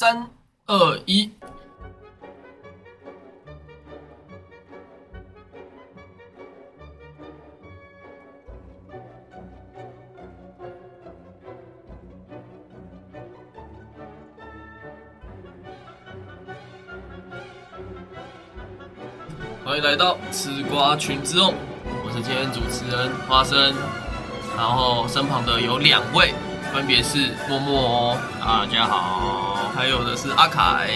三二一，欢迎来到吃瓜群之众，我是今天主持人花生，然后身旁的有两位，分别是默默哦，大家好，还有的是阿凯。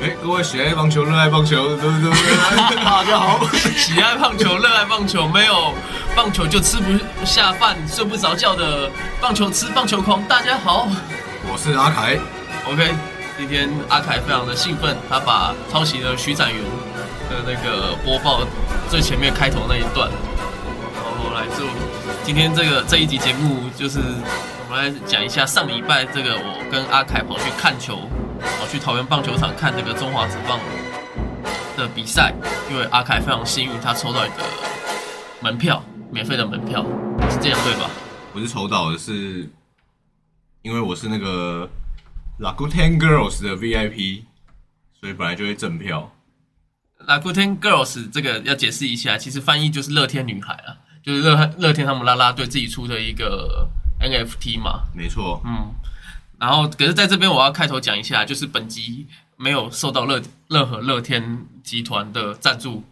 哎，各位喜爱棒球、热爱棒球，对不对？大家好，喜爱棒球、热爱棒球，没有棒球就吃不下饭、睡不着觉的棒球吃棒球狂，大家好。我是阿凯。OK，今天阿凯非常的兴奋，他把抄袭了徐展云的那个播报最前面开头那一段，然后来做今天这个这一集节目，就是我们来讲一下上礼拜这个我跟阿凯跑去看球，跑去桃园棒球场看这个中华职棒的比赛，因为阿凯非常幸运，他抽到一个门票，免费的门票，是这样对吧？不是抽到的，是因为我是那个 Lakuten Girls 的 VIP，所以本来就会赠票。Lakuten Girls 这个要解释一下，其实翻译就是乐天女孩啊，就是乐乐天他们啦啦队自己出的一个 NFT 嘛，没错，嗯，然后可是在这边我要开头讲一下，就是本集没有受到乐任何乐天集团的赞助，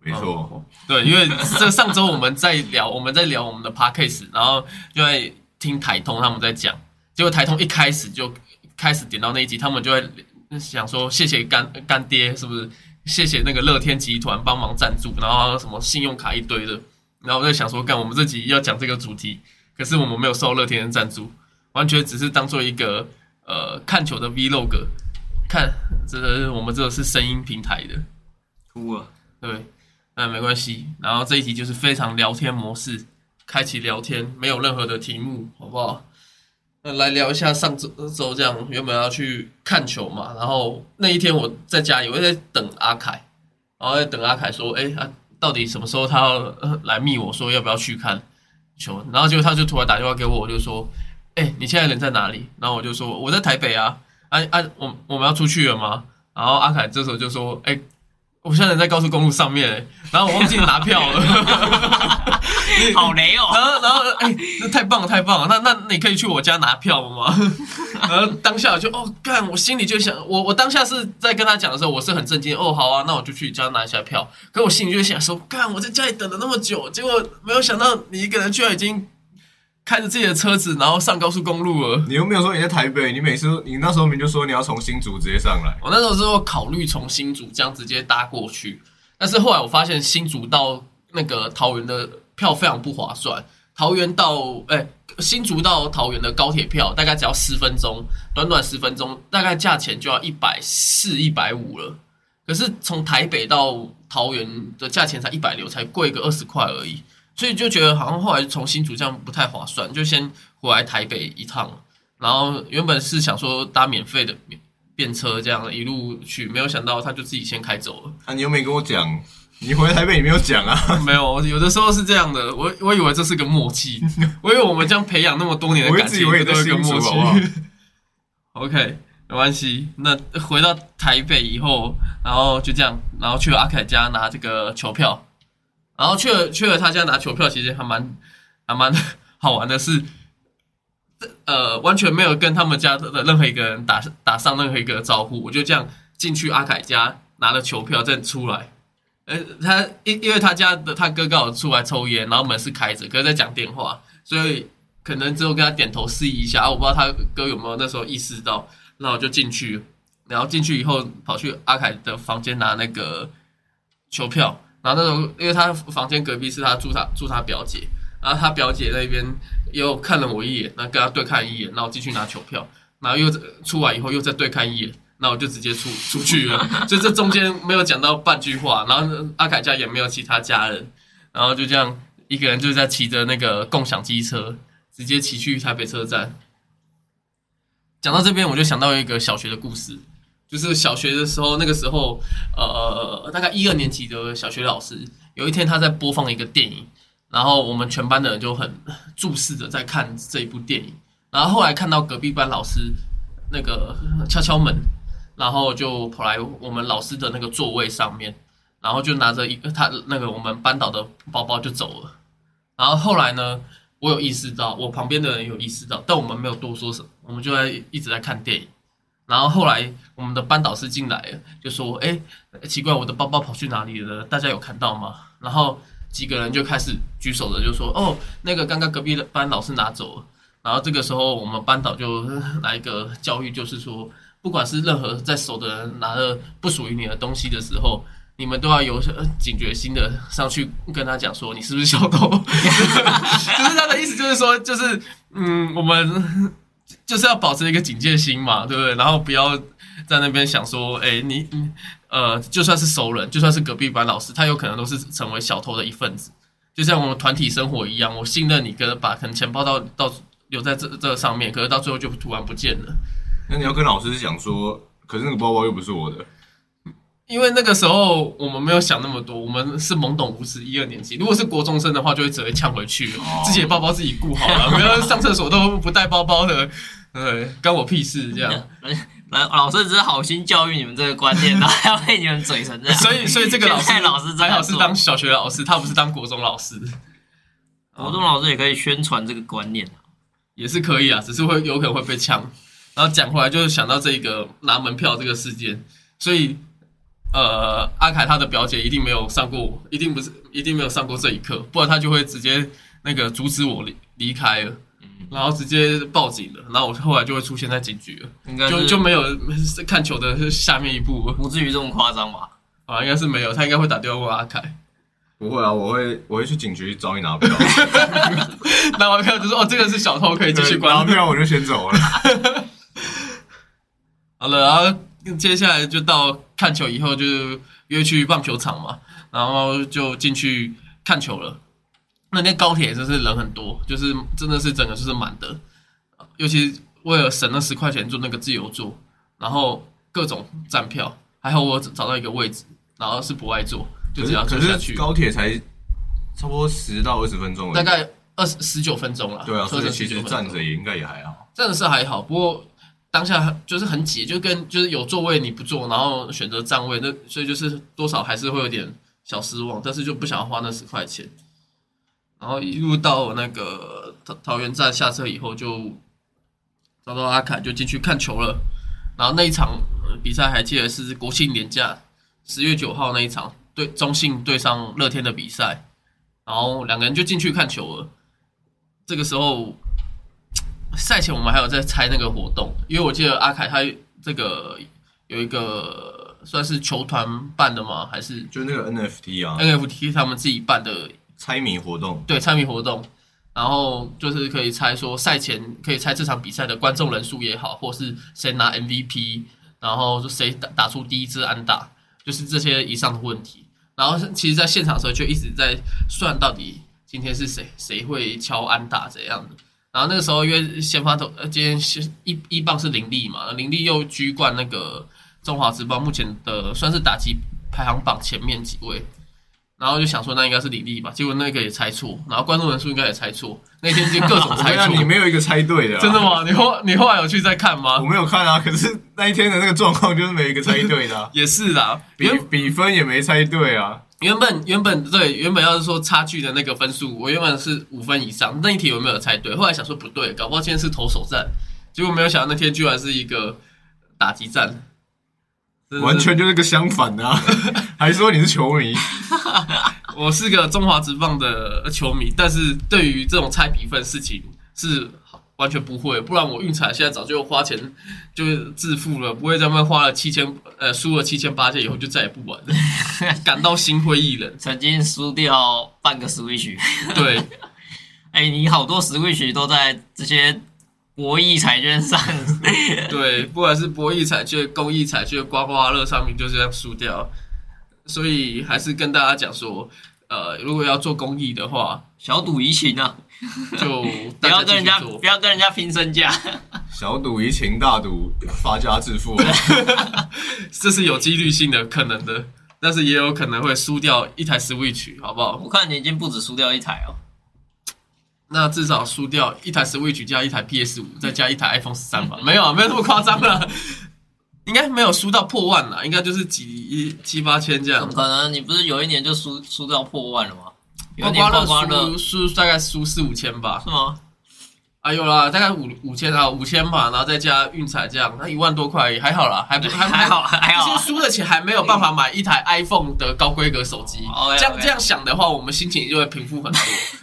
没错，哦对，因为这上周我们在聊我们在聊我们的 podcast，然后就在听台通他们在讲，结果台通一开始就开始点到那一集，他们就会想说谢谢干干爹是不是？谢谢那个乐天集团帮忙赞助，然后什么信用卡一堆的，然后我在想说，干我们这集要讲这个主题，可是我们没有受乐天的赞助，完全只是当做一个呃看球的 vlog，看这个我们这个是声音平台的，哭了，对，那没关系。然后这一集就是非常聊天模式，开启聊天，没有任何的题目，好不好？那来聊一下上周周这样，原本要去看球嘛，然后那一天我在家里，我在等阿凯，然后在等阿凯说，哎、啊，到底什么时候他要呃来密我说要不要去看球？然后结果他就突然打电话给我，我就说，哎、你现在人在哪里？然后我就说我在台北啊，啊啊，我我们要出去了吗？然后阿凯这时候就说，哎、我现在人在高速公路上面、欸，然后我忘记拿票了。好雷哦！然后，然后，哎、那太棒了，太棒了！那那你可以去我家拿票吗？然后当下我就哦，干，我心里就想，我我当下是在跟他讲的时候，我是很震惊。哦，好啊，那我就去你家拿一下票。可我心里就想说，干，我在家里等了那么久，结果没有想到你一个人居然已经开着自己的车子，然后上高速公路了。你又没有说你在台北，你每次你那时候明明就说你要从新竹直接上来，我那时候是有考虑从新竹这样直接搭过去，但是后来我发现新竹到那个桃园的票非常不划算。桃园到哎、新竹到桃园的高铁票大概只要十分钟，短短十分钟，大概价钱就要一百四、一百五了。可是从台北到桃园的价钱才一百六，才贵个二十块而已，所以就觉得好像后来从新竹这样不太划算，就先回来台北一趟。然后原本是想说搭免费的便车这样一路去，没有想到他就自己先开走了。啊，你又没跟我讲，你回台北也没有讲啊？没有，有的时候是这样的，我我以为这是个默契，我以为我们这样培养那么多年的感情，我以为你在都是个默契。OK，没关系。那回到台北以后，然后就这样，然后去了阿凯家拿这个球票，然后去了去了他家拿球票，其实还蛮还蛮 好玩的是，呃，完全没有跟他们家的任何一个人打打上任何一个招呼，我就这样进去阿凯家拿了球票再出来。呃，他因因为他家的他哥刚好出来抽烟，然后门是开着，可是在讲电话，所以可能只有跟他点头示意一下。啊我不知道他哥有没有那时候意识到，那我就进去，然后进去以后跑去阿凯的房间拿那个球票，然后那时候因为他房间隔壁是他住他住他表姐，然后他表姐那边又看了我一眼，然后跟他对看一眼，然后继续拿球票，然后又出来以后又再对看一眼，那我就直接出出去了，所以这中间没有讲到半句话，然后阿凯家也没有其他家人，然后就这样一个人就在骑着那个共享机车，直接骑去台北车站。讲到这边，我就想到一个小学的故事，就是小学的时候，那个时候，呃，大概一二年级的小学老师，有一天他在播放一个电影，然后我们全班的人就很注视着在看这一部电影，然后后来看到隔壁班老师那个敲敲门，然后就跑来我们老师的那个座位上面，然后就拿着一个他那个我们班导的包包就走了。然后后来呢，我有意识到，我旁边的人有意识到，但我们没有多说什么，我们就在一直在看电影。然后后来我们的班导师进来，就说：“哎，奇怪，我的包包跑去哪里了？大家有看到吗？”然后几个人就开始举手的，就说：“哦，那个刚刚隔壁的班老师拿走了。”然后这个时候我们班导就来一个教育，就是说，不管是任何在手的人拿了不属于你的东西的时候，你们都要有警觉心的上去跟他讲说，你是不是小偷？就是他的意思，就是说，就是嗯，我们。就是要保持一个警戒心嘛，对不对？然后不要在那边想说，哎，你你呃，就算是熟人，就算是隔壁班老师，他有可能都是成为小偷的一份子。就像我们团体生活一样，我信任你，跟把可能钱包到到留在这这上面，可是到最后就突然不见了。那你要跟老师讲说，可是那个包包又不是我的。因为那个时候我们没有想那么多，我们是懵懂无知，一二年级。如果是国中生的话，就会直接呛回去，自己的包包自己顾好了，不要上厕所都 不带包包的，对，关我屁事这样。来，老师只是好心教育你们这个观念，然后要被你们嘴成这样。所以，所以这个老师老师还好是当小学老师，他不是当国中老师。国中老师也可以宣传这个观念也是可以啊，只是会有可能会被呛。然后讲回来，就是想到这个拿门票这个事件，所以。呃，阿凯他的表姐一定没有上过，一定不是，一定没有上过这一课，不然他就会直接那个阻止我离离开了，然后直接报警了，然后我后来就会出现在警局了，应该就就没有看球的下面一步，不至于这么夸张吧？啊，应该是没有，他应该会打电话问阿凯，不会啊，我会我会去警局找你拿票，拿完票就说哦，这个是小偷，可以继续关，拿票我就先走了，好了，然后。接下来就到看球以后，就约去棒球场嘛，然后就进去看球了。那天高铁就是人很多，就是真的是整个就是满的，尤其为了省那十块钱坐那个自由座，然后各种站票，还好我找到一个位置，然后是不爱坐，就这样坐下去。高铁才差不多十到二十分钟，大概二十十九分钟了。对啊，所以其实站着也应该也还好。站着是还好，不过。当下就是很挤，就跟就是有座位你不坐，然后选择站位，那所以就是多少还是会有点小失望，但是就不想要花那十块钱。然后一路到那个桃桃园站下车以后，就找到阿凯就进去看球了。然后那一场比赛还记得是国庆年假十月九号那一场对中信对上乐天的比赛，然后两个人就进去看球了。这个时候。赛前我们还有在猜那个活动，因为我记得阿凯他这个有一个算是球团办的吗？还是就那个 NFT 啊？NFT 他们自己办的猜谜活动，对，猜谜活动，然后就是可以猜说赛前可以猜这场比赛的观众人数也好，或是谁拿 MVP，然后谁打打出第一支安打，就是这些以上的问题。然后其实在现场的时候就一直在算到底今天是谁谁会敲安打怎样的。然后那个时候，因为先发投呃，今天是一一棒是林立嘛，林立又居冠那个中华职棒目前的算是打击排行榜前面几位，然后就想说那应该是李立吧，结果那个也猜错，然后观众人数应该也猜错，那天就各种 猜错，你没有一个猜对的，真的吗？你后你后来有去再看吗？我没有看啊，可是那一天的那个状况就是没一个猜对的，也是啊，比比分也没猜对啊。原本原本对原本要是说差距的那个分数，我原本是五分以上，那一题有没有猜对？后来想说不对，搞不好今天是投手战，结果没有想到那天居然是一个打击战，完全就是个相反的，还说你是球迷，我是个中华职棒的球迷，但是对于这种猜比分事情是。完全不会，不然我运彩现在早就花钱就致富了，不会在那花了七千呃输了七千八千以后就再也不玩了，感到心灰意冷。曾经输掉半个 Switch，对，哎，你好多 Switch 都在这些博弈彩券上，对，不管是博弈彩券、公益彩券、刮刮乐上面就这样输掉，所以还是跟大家讲说，呃，如果要做公益的话，小赌怡情啊。就不要跟人家不要跟人家拼身价，小赌怡情，大赌发家致富，这是有几率性的可能的，但是也有可能会输掉一台 Switch，好不好？我看你已经不止输掉一台哦，那至少输掉一台 Switch 加一台 PS 五，再加一台 iPhone 十三吧？没有啊，没有那么夸张了。应该没有输到破万啦，应该就是几七八千这样怎么。可能？你不是有一年就输输到破万了吗？有刮刮乐乐输输大概输四五千吧，是吗？啊有啦，大概五五千啊五千吧，然后再加运彩这样，那一万多块也还好啦，还不还还好还好输的钱还没有办法买一台 iPhone 的高规格手机。这样这样想的话，我们心情就会平复很多。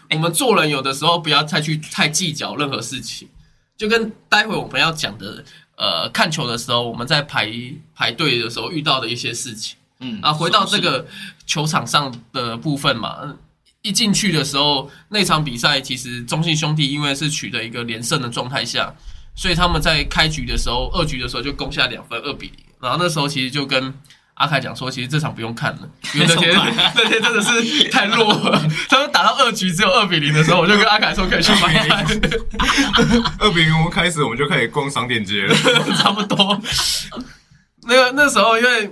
我们做人有的时候不要太去太计较任何事情，就跟待会我们要讲的，呃，看球的时候我们在排排队的时候遇到的一些事情。嗯，啊，回到这个球场上的部分嘛，嗯一进去的时候，那场比赛其实中信兄弟因为是取得一个连胜的状态下，所以他们在开局的时候，二局的时候就攻下两分，二比零。然后那时候其实就跟阿凯讲说，其实这场不用看了，因为那天 那天真的是太弱了。他们打到二局只有二比零的时候，我就跟阿凯说可以去买看，二比零我们开始我们就开始逛商店街了。差不多。那个那时候因为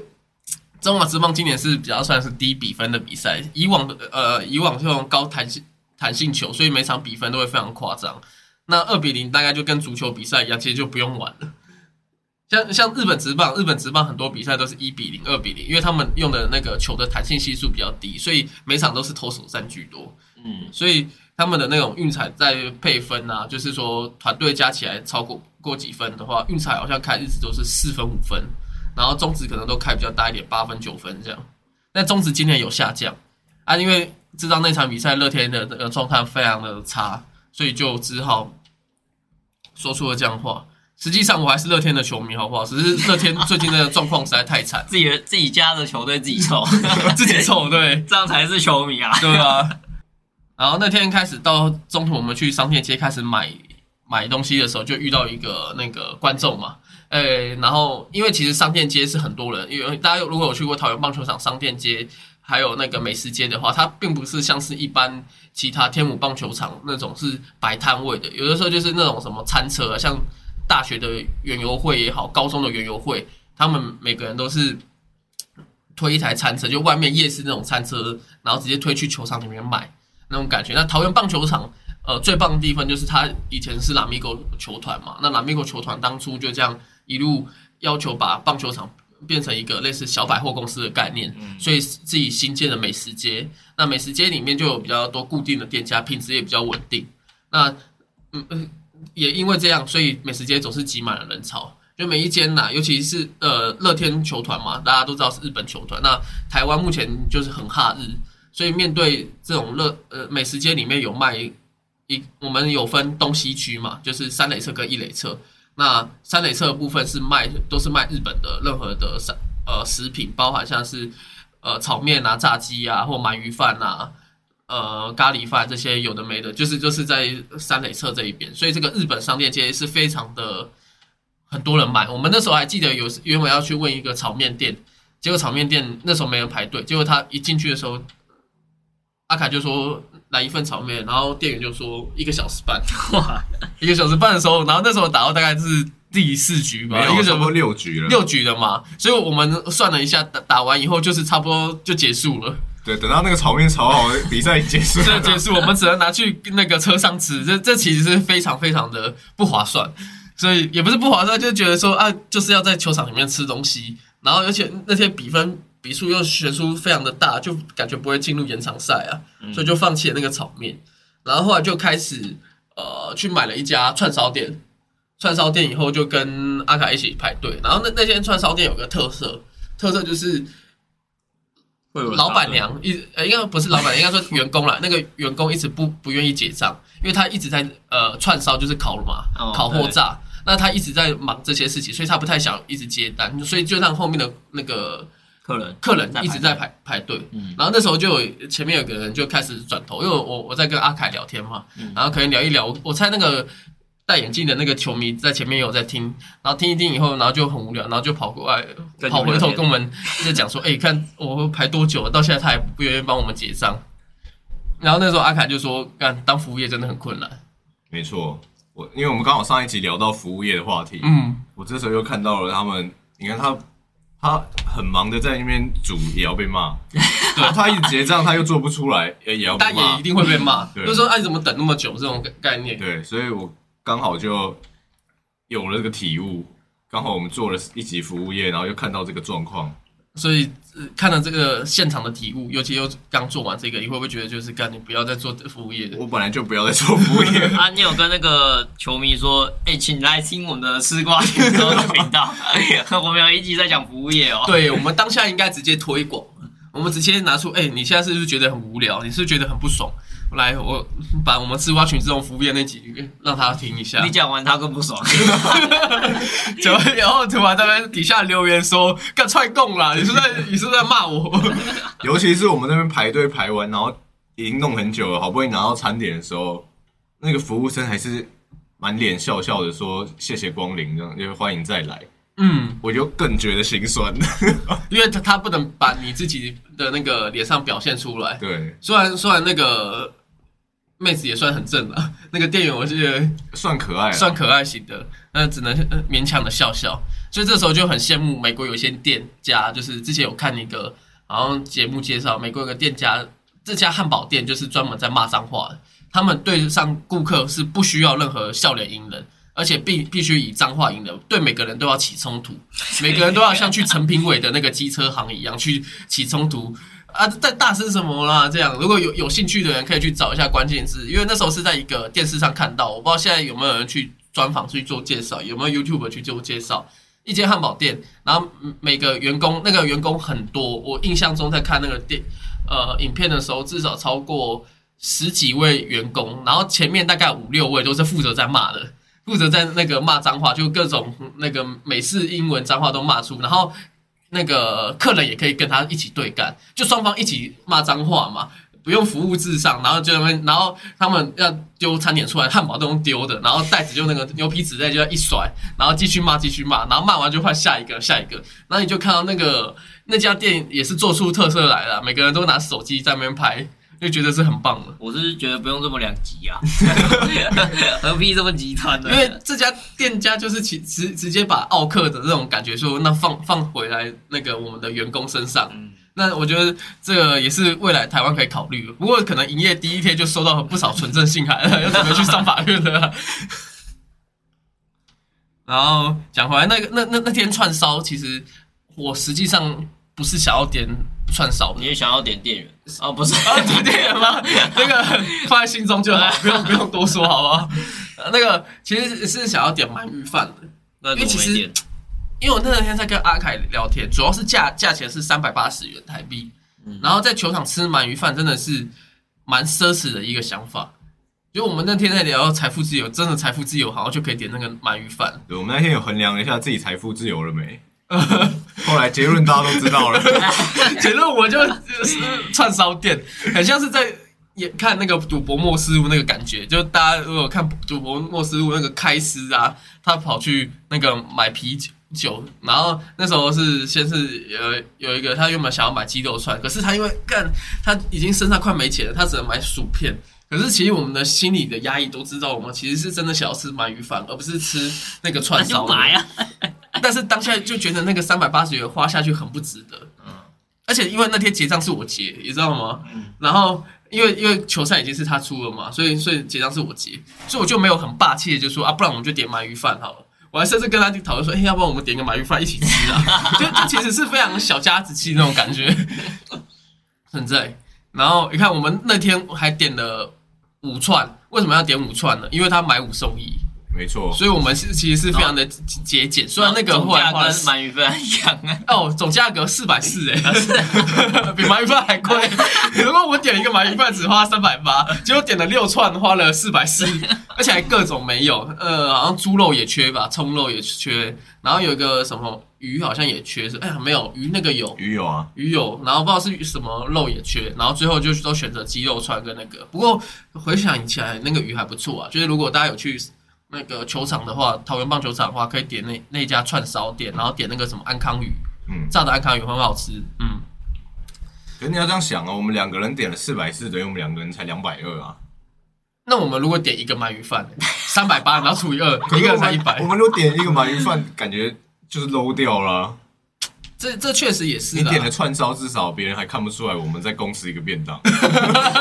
中华职棒今年是比较算是低比分的比赛，以往的呃以往这种高弹性弹性球，所以每场比分都会非常夸张。那二比零大概就跟足球比赛一样，其实就不用玩了。像像日本职棒，日本职棒很多比赛都是一比零、二比零，因为他们用的那个球的弹性系数比较低，所以每场都是投手战居多。嗯，所以他们的那种运彩在配分啊，就是说团队加起来超过过几分的话，运彩好像开日子都是四分五分，然后中职可能都开比较大一点，八分九分这样。但中职今年有下降啊，因为知道那场比赛乐天的那个状态非常的差，所以就只好说出了这样的话。实际上我还是乐天的球迷，好不好？只是乐天最近的状况实在太惨，自己的自己家的球队自己抽，自己臭 对。这样才是球迷啊。对啊。然后那天开始到中途，我们去商店街开始买买东西的时候，就遇到一个那个观众嘛，诶，然后因为其实商店街是很多人，因为大家如果有去过桃园棒球场商店街，还有那个美食街的话，它并不是像是一般其他天母棒球场那种是摆摊位的，有的时候就是那种什么餐车啊，像大学的园游会也好，高中的园游会，他们每个人都是推一台餐车，就外面夜市那种餐车，然后直接推去球场里面卖那种感觉。那桃园棒球场，呃，最棒的地方就是它以前是拉米狗球团嘛，那拉米狗球团当初就这样一路要求把棒球场变成一个类似小百货公司的概念，所以自己新建的美食街。那美食街里面就有比较多固定的店家，品质也比较稳定。那嗯嗯，也因为这样，所以美食街总是挤满了人潮。就每一间呐、尤其是呃乐天球团嘛，大家都知道是日本球团。那台湾目前就是很哈日，所以面对这种乐呃美食街里面有卖一，我们有分东西区嘛，就是三垒侧跟一垒侧。那三垒侧部分是卖都是卖日本的任何的三呃食品，包含像是呃炒面啊、炸鸡啊或鳗鱼饭啊。呃，咖喱饭这些有的没的，就是就是在三垒侧这一边，所以这个日本商店街是非常的很多人买。我们那时候还记得有原本要去问一个炒面店，结果炒面店那时候没人排队，结果他一进去的时候，阿凯就说来一份炒面，然后店员就说一个小时半，哇，一个小时半的时候，然后那时候打到大概是第四局吧，一个小时六局了。六局了嘛，所以我们算了一下，打打完以后就是差不多就结束了。对，等到那个炒面炒好，比赛结束。结束，我们只能拿去那个车上吃，这这其实是非常非常的不划算，所以也不是不划算，就觉得说啊，就是要在球场里面吃东西，然后而且那些比分比数又悬殊非常的大，就感觉不会进入延长赛啊，所以就放弃了那个炒面，然后后来就开始呃去买了一家串烧店，串烧店以后就跟阿卡一起排队，然后那那间串烧店有个特色，特色就是老板娘一呃，应该不是老板娘，应该说员工啦。那个员工一直不不愿意结账，因为他一直在呃串烧，就是烤嘛，哦烤或炸。那他一直在忙这些事情，所以他不太想一直接单，所以就让后面的那个客人客人一直在排排排队。嗯。然后那时候就有前面有个人就开始转头，因为我我在跟阿凯聊天嘛，嗯。然后可能聊一聊，我我猜那个戴眼镜的那个球迷在前面有在听，然后听一听以后，然后就很无聊，然后就跑过来跑回头跟我们在讲说，哎、看我排多久了，到现在他还不愿意帮我们结账。然后那时候阿凯就说，干当服务业真的很困难。没错，我因为我们刚好上一集聊到服务业的话题，嗯，我这时候又看到了他们，你看他他很忙的在那边煮，也要被骂。对，他一直结账，他又做不出来，也也要被骂但也一。定会被骂，对就是说，哎、你怎么等那么久？这种概概念。对，所以我刚好就有了这个体悟，刚好我们做了一级服务业，然后又看到这个状况，所以、呃看了这个现场的体悟，尤其又刚做完这个，你会不会觉得就是干你不要再做服务业的？我本来就不要再做服务业，啊，你有跟那个球迷说，哎、请来听我们的吃瓜群众的频道，我们有一集在讲服务业哦。对我们当下应该直接推广，我们直接拿出，哎、你现在是不是觉得很无聊？你是不是觉得很不爽？来，我把我们吃瓜群这种服务业那集让他听一下你。讲完他更不爽，怎么然后突然在那底下留言说：“干踹供啦！你是在 你是在骂我？”尤其是我们那边排队排完，然后已经弄很久了，好不容易拿到餐点的时候，那个服务生还是满脸笑笑的说谢谢光临，这样就欢迎再来，嗯，我就更觉得心酸。因为他他不能把你自己的那个脸上表现出来。对，虽然虽然那个妹子也算很正了，那个店员我记得算可爱啊，算可爱型的，那只能呃勉强的笑笑。所以这时候就很羡慕美国有一些店家，就是之前有看一个好像节目介绍，美国有个店家，这家汉堡店就是专门在骂脏话的，他们对上顾客是不需要任何笑脸迎人。而且必必须以脏话引流，对每个人都要起冲突，每个人都要像去陈品伟的那个机车行一样去起冲突啊！在大声什么啦？这样，如果有有兴趣的人可以去找一下关键字，因为那时候是在一个电视上看到，我不知道现在有没有人去专访去做介绍，有没有 YouTube 去做介绍。一间汉堡店，然后每个员工那个员工很多，我印象中在看那个电呃影片的时候，至少超过十几位员工，然后前面大概五六位都是负责在骂的，负责在那个骂脏话，就各种那个美式英文脏话都骂出，然后那个客人也可以跟他一起对干，就双方一起骂脏话嘛。不用服务至上，然后就那边，然后他们要丢餐点出来，汉堡都用丢的，然后袋子就那个牛皮纸袋就要一甩，然后继续骂，继续骂，然后骂完就换下一个，下一个，然后你就看到那个那家店也是做出特色来了，每个人都拿手机在那边拍，就觉得是很棒的。我是觉得不用这么两极啊，何必这么极端呢？因为这家店家就是其直直接把奥克的这种感觉说，那放放回来那个我们的员工身上。嗯那我觉得这个也是未来台湾可以考虑的。不过可能营业第一天就收到不少纯正信函了，要准备去上法院了。然后讲回来，那个那那那天串烧，其实我实际上不是想要点串烧的你，也想要点店员啊？不是，啊，点店员吗？那个放在心中就好，不用不用多说，好不好？呃那个其实是想要点鳗鱼饭的，那因为其实？因为我那天在跟阿凯聊天，主要是价价钱是三百八十元台币，嗯然后在球场吃鳗鱼饭真的是蛮奢侈的一个想法。就我们那天在聊财富自由，真的财富自由好像就可以点那个鳗鱼饭。对，我们那天有衡量了一下自己财富自由了没，后来结论大家都知道了。结论我就是串烧店，很像是在也看那个赌博莫斯路那个感觉，就大家如果看赌博莫斯路那个开司啊，他跑去那个买啤酒。酒，然后那时候是先是有有一个他原本想要买鸡肉串，可是他因为干他已经身上快没钱了，他只能买薯片。可是其实我们的心里的压抑都知道，我们其实是真的想要吃鳗鱼饭，而不是吃那个串烧！但是当下就觉得那个三百八十元花下去很不值得。嗯而且因为那天结账是我结，你知道吗？嗯然后因为因为球赛已经是他出了嘛，所以所以结账是我结，所以我就没有很霸气的就说啊，不然我们就点鳗鱼饭好了。我还甚至跟他去讨论说，哎、要不然我们点个鳗鱼饭一起吃啊？就就其实是非常小家子气那种感觉，存在。然后你看，我们那天还点了五串，为什么要点五串呢？因为他买五送一，没错，所以我们是其实是非常的节俭。虽然那个总后来花了价跟鳗鱼饭一样啊，哦，总价格四百四哎，比鳗鱼饭还贵。如果我点一个鳗鱼饭只花三百八，结果点了六串花了四百四，而且还各种没有，呃，好像猪肉也缺吧，葱肉也缺，然后有一个什么鱼好像也缺，是哎呀没有鱼那个有。鱼有啊，鱼有，然后不知道是什么肉也缺，然后最后就是都选择鸡肉串跟那个。不过回想起来，那个鱼还不错啊。就是如果大家有去那个球场的话，桃园棒球场的话，可以点那那家串烧店，然后点那个什么安康鱼，嗯，炸的安康鱼很好吃。嗯，可是你要这样想哦，我们两个人点了四百四，等于我们两个人才两百二啊。那我们如果点一个鳗鱼饭，三百八，然后除以二，一个人才一百我。们如果点一个鳗鱼饭，感觉就是 low 掉了啊。这这确实也是你点的了串烧，至少别人还看不出来我们在公司一个便当。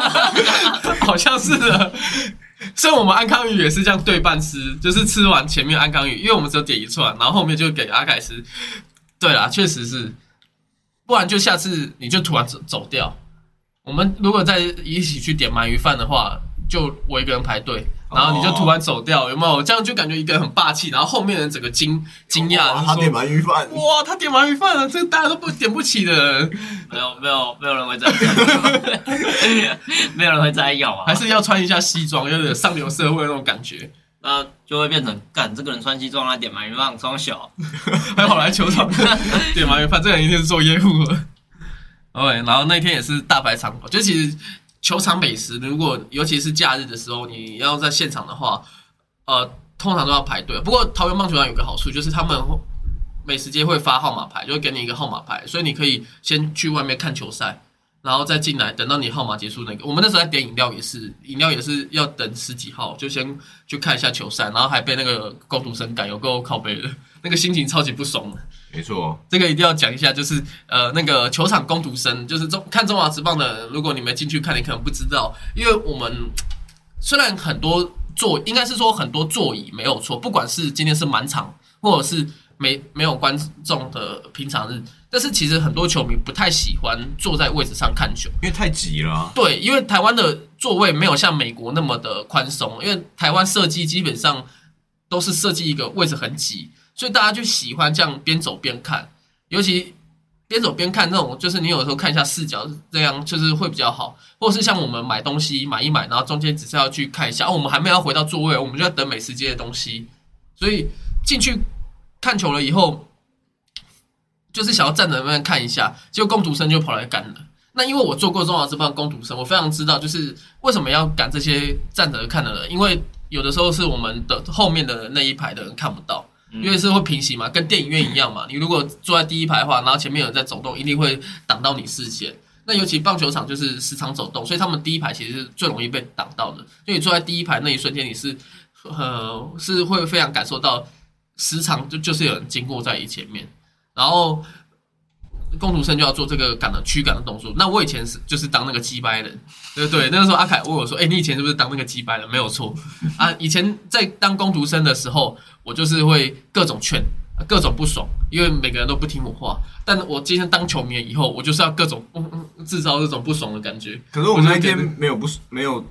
好像是的。所以我们安康鱼也是这样对半吃，就是吃完前面安康鱼，因为我们只有点一串，然后后面就给阿凯吃。对啦，确实是，不然就下次你就突然走走掉。我们如果再一起去点鳗鱼饭的话，就我一个人排队，然后你就突然走掉，有没有？这样就感觉一个人很霸气，然后后面人整个惊惊讶，就说哇他点鳗鱼饭，哇，他点鳗鱼饭了，这大家都不点不起的人，没有没有没有人会在意，没有人会在意好吗？还是要穿一下西装，有点上流社会那种感觉。那就会变成干这个人穿西装来点鳗鱼饭，装小。还跑来球场 点鳗鱼饭，这个人一定是做业务的。对，然后那天也是大排长龙，就其实球场美食，如果尤其是假日的时候，你要在现场的话，呃，通常都要排队。不过桃园棒球场有个好处，就是他们美食街会发号码牌，就会给你一个号码牌，所以你可以先去外面看球赛，然后再进来，等到你号码结束那个。我们那时候在点饮料也是，饮料也是要等十几号，就先去看一下球赛，然后还被那个工读生赶，有够靠背的，那个心情超级不爽。没错，这个一定要讲一下，就是呃，那个球场攻读生，就是中看中华职棒的，如果你们进去看，你可能不知道，因为我们虽然很多座，应该是说很多座椅没有错，不管是今天是满场，或者是没没有观众的平常日，但是其实很多球迷不太喜欢坐在位置上看球。因为太挤了啊、对，因为台湾的座位没有像美国那么的宽松，因为台湾设计基本上都是设计一个位置很挤，所以大家就喜欢这样边走边看，尤其边走边看那种，就是你有时候看一下视角，这样就是会比较好，或是像我们买东西买一买，然后中间只是要去看一下，哦，我们还没有回到座位，我们就要等美食街的东西，所以进去看球了以后，就是想要站在那边看一下，结果工读生就跑来赶了。那因为我做过中华之棒攻读生，我非常知道就是为什么要赶这些站着看的人，因为有的时候是我们的后面的那一排的人看不到，因为是会平行嘛，跟电影院一样嘛。你如果坐在第一排的话，然后前面有人在走动，一定会挡到你视线。那尤其棒球场就是时常走动，所以他们第一排其实是最容易被挡到的。因为你坐在第一排那一瞬间，你是呃是会非常感受到时常就就是有人经过在你前面，然后工读生就要做这个赶的驱赶的动作。那我以前是就是当那个鸡掰人，对对，那个时候阿凯问我说：“哎、你以前是不是当那个鸡掰人？”没有错啊，以前在当工读生的时候，我就是会各种劝。各种不爽，因为每个人都不听我话。但我今天当球迷以后，我就是要各种嗯嗯制造这种不爽的感觉。可是我们那天没有不没有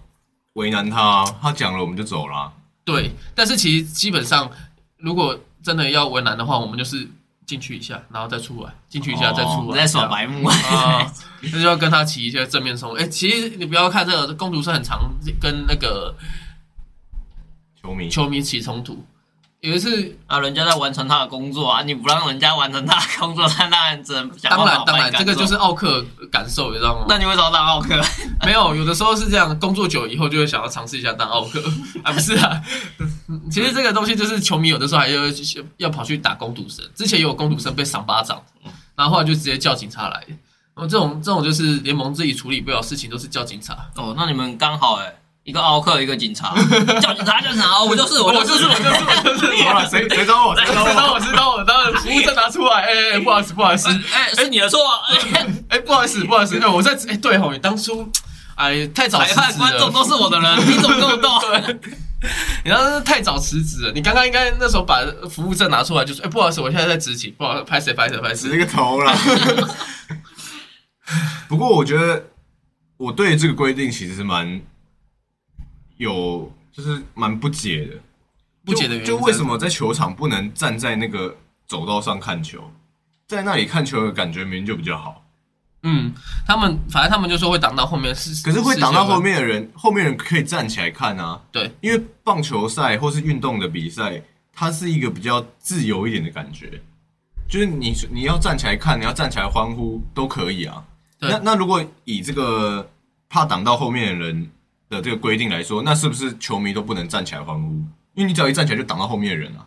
为难他、啊，他讲了我们就走了啊、对，但是其实基本上，如果真的要为难的话，我们就是进去一下，然后再出来，进去一下哦再出来，你在耍白目。啊，那就要跟他起一些正面冲突。哎、其实你不要看这个公主是很常跟那个球迷球迷起冲突。有一次，啊，人家在完成他的工作啊，你不让人家完成他的工作，他当然只能想当办然当然，这个就是奥克感受，你知道吗？那你为什么要当奥克？没有，有的时候是这样，工作久以后就会想要尝试一下当奥克 啊，不是啊。其实这个东西就是球迷有的时候还要要跑去打工读生，之前也有工读生被赏巴掌，然后后来就直接叫警察来。哦，这种这种就是联盟自己处理不了事情，都是叫警察。哦，那你们刚好哎、一个奥克，一个警察，叫警察叫警察，我就是我我就就是是我就是我就是好了，谁谁找我？谁我，找知道我？我知道我当然服务证拿出来，哎、哎哎不好意思不好意思，哎、是你的错、啊，哎、不好意思 不好意思，哎、我在哎、对吼，你当初哎太早裁判、辞职了，观众都是我的人，你怎么跟我斗？你当时太早辞职了，你刚刚应该那时候把服务证拿出来，就说：“哎、不好意思，我现在在执勤，不好，拍谁拍谁拍谁。那个头啦。不过我觉得我对这个规定其实是蛮有，就是蛮不解的。不解的原因就就为什么在球场不能站在那个走道上看球，在那里看球的感觉明明就比较好。嗯，他们反正他们就说会挡到后面，是可是会挡到后。面的人，后面人可以站起来看啊。对，因为棒球赛或是运动的比赛，它是一个比较自由一点的感觉，就是你你要站起来看，你要站起来欢呼都可以啊。那那如果以这个怕挡到后面的人的这个规定来说，那是不是球迷都不能站起来欢呼？因为你只要一站起来就挡到后面的人啊。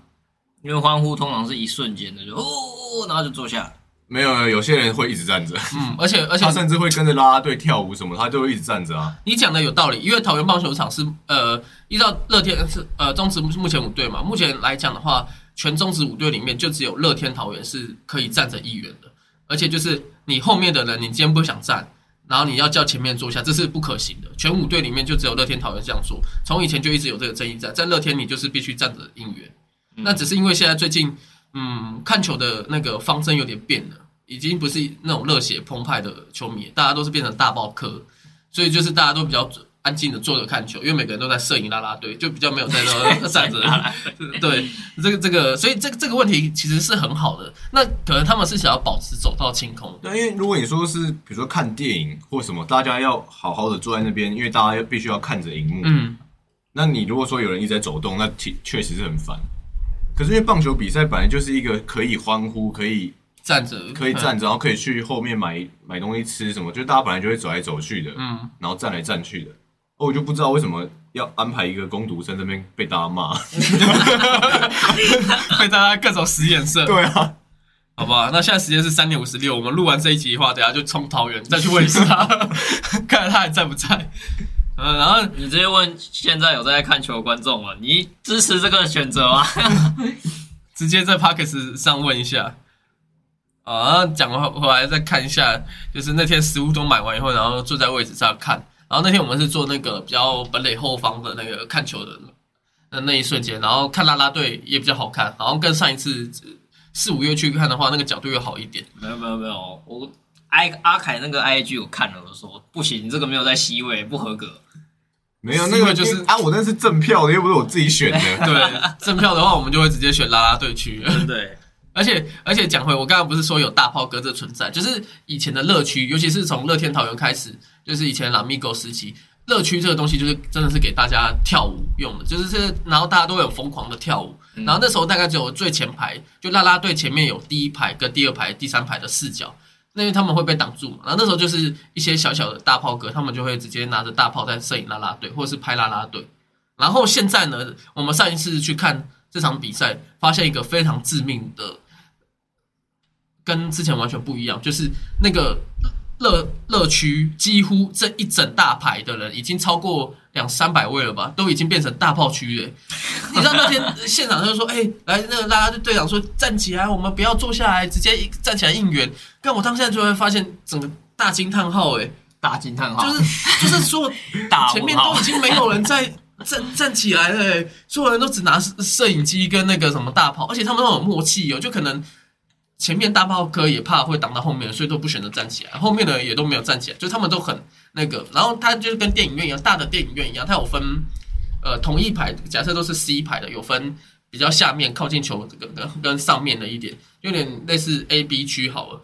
因为欢呼通常是一瞬间的，就哦，然后就坐下。没有，有些人会一直站着，嗯，而且而且 他甚至会跟着啦啦队跳舞什么，他就会一直站着啊。你讲的有道理，因为桃园棒球场是呃，依照乐天是呃中职目前五队嘛，目前来讲的话，全中职五队里面就只有乐天桃园是可以站着一员的。而且就是你后面的人，你今天不想站，然后你要叫前面坐下，这是不可行的。全五队里面就只有乐天桃园这样做，从以前就一直有这个争议在，在乐天你就是必须站着应援。那只是因为现在最近，嗯，看球的那个方针有点变了，已经不是那种热血澎湃的球迷，大家都是变成大爆客，所以就是大家都比较安静的坐着看球，因为每个人都在摄影啦啦队，就比较没有在那站着。对，这个这个，所以这个这个问题其实是很好的。那可能他们是想要保持走到清空，对，因为如果你说是比如说看电影或什么，大家要好好的坐在那边，因为大家要必须要看着荧幕。嗯，那你如果说有人一直在走动，那确确实是很烦。可是因为棒球比赛本来就是一个可以欢呼、可以站着可以站着，然后可以去后面买买东西吃什么，就大家本来就会走来走去的，嗯，然后站来站去的。哦，我就不知道为什么要安排一个攻读生这边被大家骂。被大家各种使眼色。对啊，好吧，那现在时间是三点五十六，我们录完这一集的话，等下就冲桃园再去问一下他，看看他还在不在。嗯，然后你直接问现在有在看球的观众了，你支持这个选择吗？直接在 Pockets 上问一下。啊，讲完回来再看一下，就是那天食物都买完以后，然后坐在位置上看。然后那天我们是坐那个比较本垒后方的那个看球的那那一瞬间，然后看啦啦队也比较好看，好像跟上一次四五月去看的话，那个角度又好一点。没有没有没有，我阿阿凯那个 IG 我看了，我说不行，这个没有在 C 位，不合格。没有那个就是啊，我那是赠票的，又不是我自己选的。对，赠票的话，我们就会直接选啦啦队去。对，而且而且讲回，我刚刚不是说有大炮哥这存在，就是以前的乐区，尤其是从乐天桃园开始，就是以前拉米狗时期，乐区这个东西就是真的是给大家跳舞用的，就是这，然后大家都会有疯狂的跳舞，然后那时候大概只有最前排，就啦啦队前面有第一排跟第二排、第三排的视角。那因为他们会被挡住嘛，然后那时候就是一些小小的大炮哥，他们就会直接拿着大炮在摄影啦啦队，或者是拍啦啦队。然后现在呢，我们上一次去看这场比赛，发现一个非常致命的，跟之前完全不一样，就是那个乐乐区几乎这一整大排的人已经超过两三百位了吧，都已经变成大炮区了。你知道那天现场他就说：“哎、来那个拉拉队队长说站起来，我们不要坐下来，直接一站起来应援。”但我当下就会发现整个大惊叹号，哎，大惊叹号，就是就是说 大前面都已经没有人在 站站起来了、欸，所有人都只拿摄影机跟那个什么大炮，而且他们都有默契哦，就可能前面大炮哥也怕会挡到后面，所以都不选择站起来，后面的也都没有站起来，就他们都很那个，然后他就是跟电影院一样，大的电影院一样，它有分呃同一排，假设都是 C 排的，有分比较下面靠近球跟跟跟上面的一点，有点类似 A B 区好了。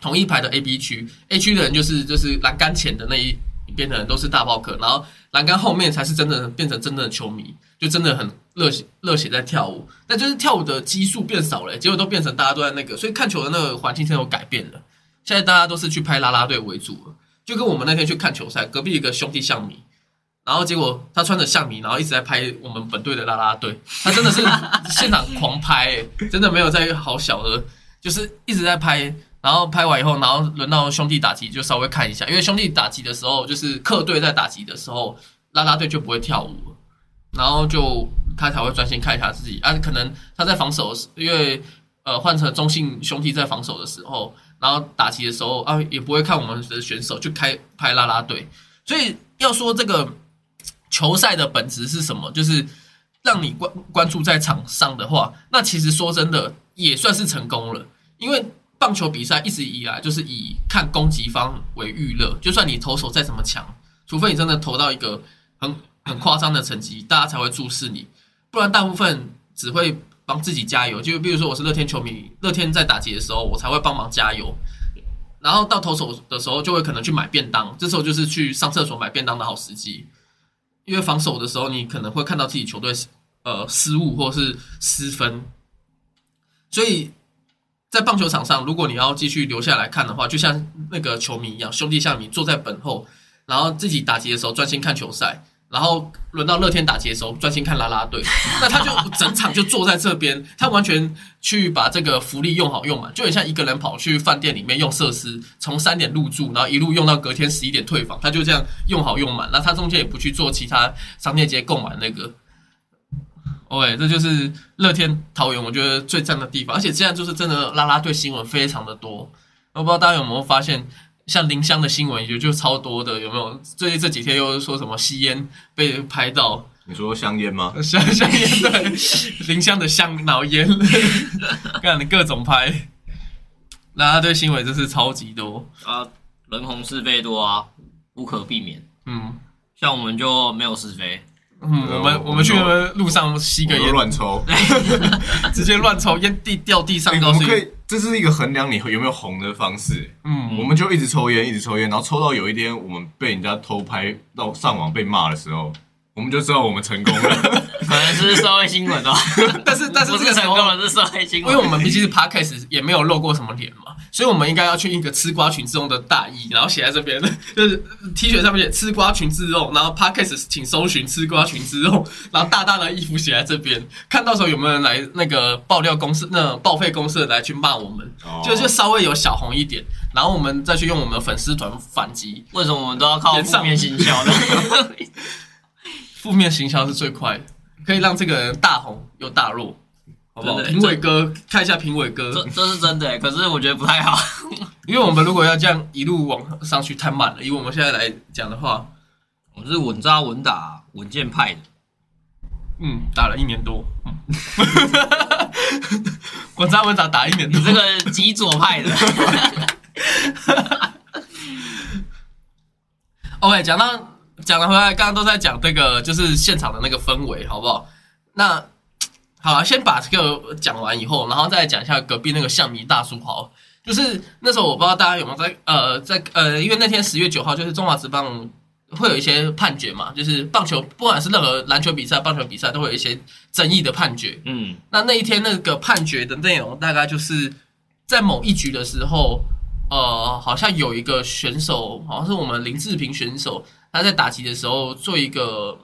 同一排的 A、B 区，A 区的人就是就是栏杆前的那一边的人都是大包客，然后栏杆后面才是真的变成真正的球迷，就真的很热血热血在跳舞。但就是跳舞的基数变少了、结果都变成大家都在那个，所以看球的那个环境现在有改变了。现在大家都是去拍啦啦队为主了，就跟我们那天去看球赛，隔壁一个兄弟象迷，然后结果他穿着象迷，然后一直在拍我们本队的啦啦队，他真的是现场狂拍、真的没有在好小的，就是一直在拍。然后拍完以后，然后轮到兄弟打击，就稍微看一下，因为兄弟打击的时候，就是客队在打击的时候，啦啦队就不会跳舞，然后就他才会专心看一下自己。啊，可能他在防守，因为呃换成中性兄弟在防守的时候，然后打击的时候啊，也不会看我们的选手，就开拍啦啦队。所以要说这个球赛的本质是什么，就是让你关关注在场上的话，那其实说真的也算是成功了，因为。棒球比赛一直以来就是以看攻击方为娱乐，就算你投手再怎么强，除非你真的投到一个很很夸张的成绩，大家才会注视你，不然大部分只会帮自己加油。就比如说我是乐天球迷，乐天在打击的时候，我才会帮忙加油，然后到投手的时候，就会可能去买便当，这时候就是去上厕所买便当的好时机，因为防守的时候，你可能会看到自己球队呃失误或是失分，所以。在棒球场上，如果你要继续留下来看的话，就像那个球迷一样，兄弟像你坐在本后，然后自己打击的时候专心看球赛，然后轮到乐天打击的时候专心看啦啦队，那他就 整场就坐在这边，他完全去把这个福利用好用满，就很像一个人跑去饭店里面用设施，从三点入住，然后一路用到隔天十一点退房，他就这样用好用满，那他中间也不去做其他商业街购买那个。OK，这就是乐天桃园，我觉得最赞的地方，而且现在就是真的啦啦队新闻非常的多，我不知道大家有没有发现，像林香的新闻也就超多的，有没有？最近这几天又说什么吸烟被拍到，你说香烟吗？香香烟对，林香的香脑烟，干各种拍，那他对新闻真是超级多。啊，人红是非多啊，无可避免。嗯像我们就没有是非，嗯，我们我们去路上吸个烟，乱抽。直接乱抽烟地掉地上欸都是。我们可以，这是一个衡量你有没有红的方式。嗯我们就一直抽烟，一直抽烟，然后抽到有一天我们被人家偷拍到上网被骂的时候，我们就知道我们成功了。可能是社会新闻哦。但是但是不是成功了，是社会新闻。因为我们毕竟是 podcast，也没有露过什么脸嘛，所以我们应该要去印个吃瓜群众的大衣，然后写在这边，就是 T 恤上面写“吃瓜群自肉”，然后 podcast 请搜寻“吃瓜群自肉”，然后大大的衣服写在这边，看到时候有没有人来那个爆料公司、那种报废公司的来去骂我们，哦就就稍微有小红一点，然后我们再去用我们的粉丝团反击，为什么我们都要靠负面行销呢？负面行销是最快的，可以让这个人大红又大落。好不好？评委哥，看一下评委哥，这这是真的，可是我觉得不太好。因为我们如果要这样一路往上去太慢了，以我们现在来讲的话，我是稳扎稳打、稳健派的。嗯，打了一年多，嗯，稳扎稳打打一年多，你这个极左派的，OK，讲到讲了回来，刚刚都在讲这个，就是现场的那个氛围，好不好？那好了，先把这个讲完以后，然后再讲一下隔壁那个象迷大叔好。就是那时候我不知道大家有没有在呃在呃，因为那天十月九号就是中华职棒会有一些判决嘛，就是棒球不管是任何篮球比赛、棒球比赛都会有一些争议的判决。嗯，那那一天那个判决的内容大概就是在某一局的时候，呃，好像有一个选手，好像是我们林志平选手，他在打击的时候做一个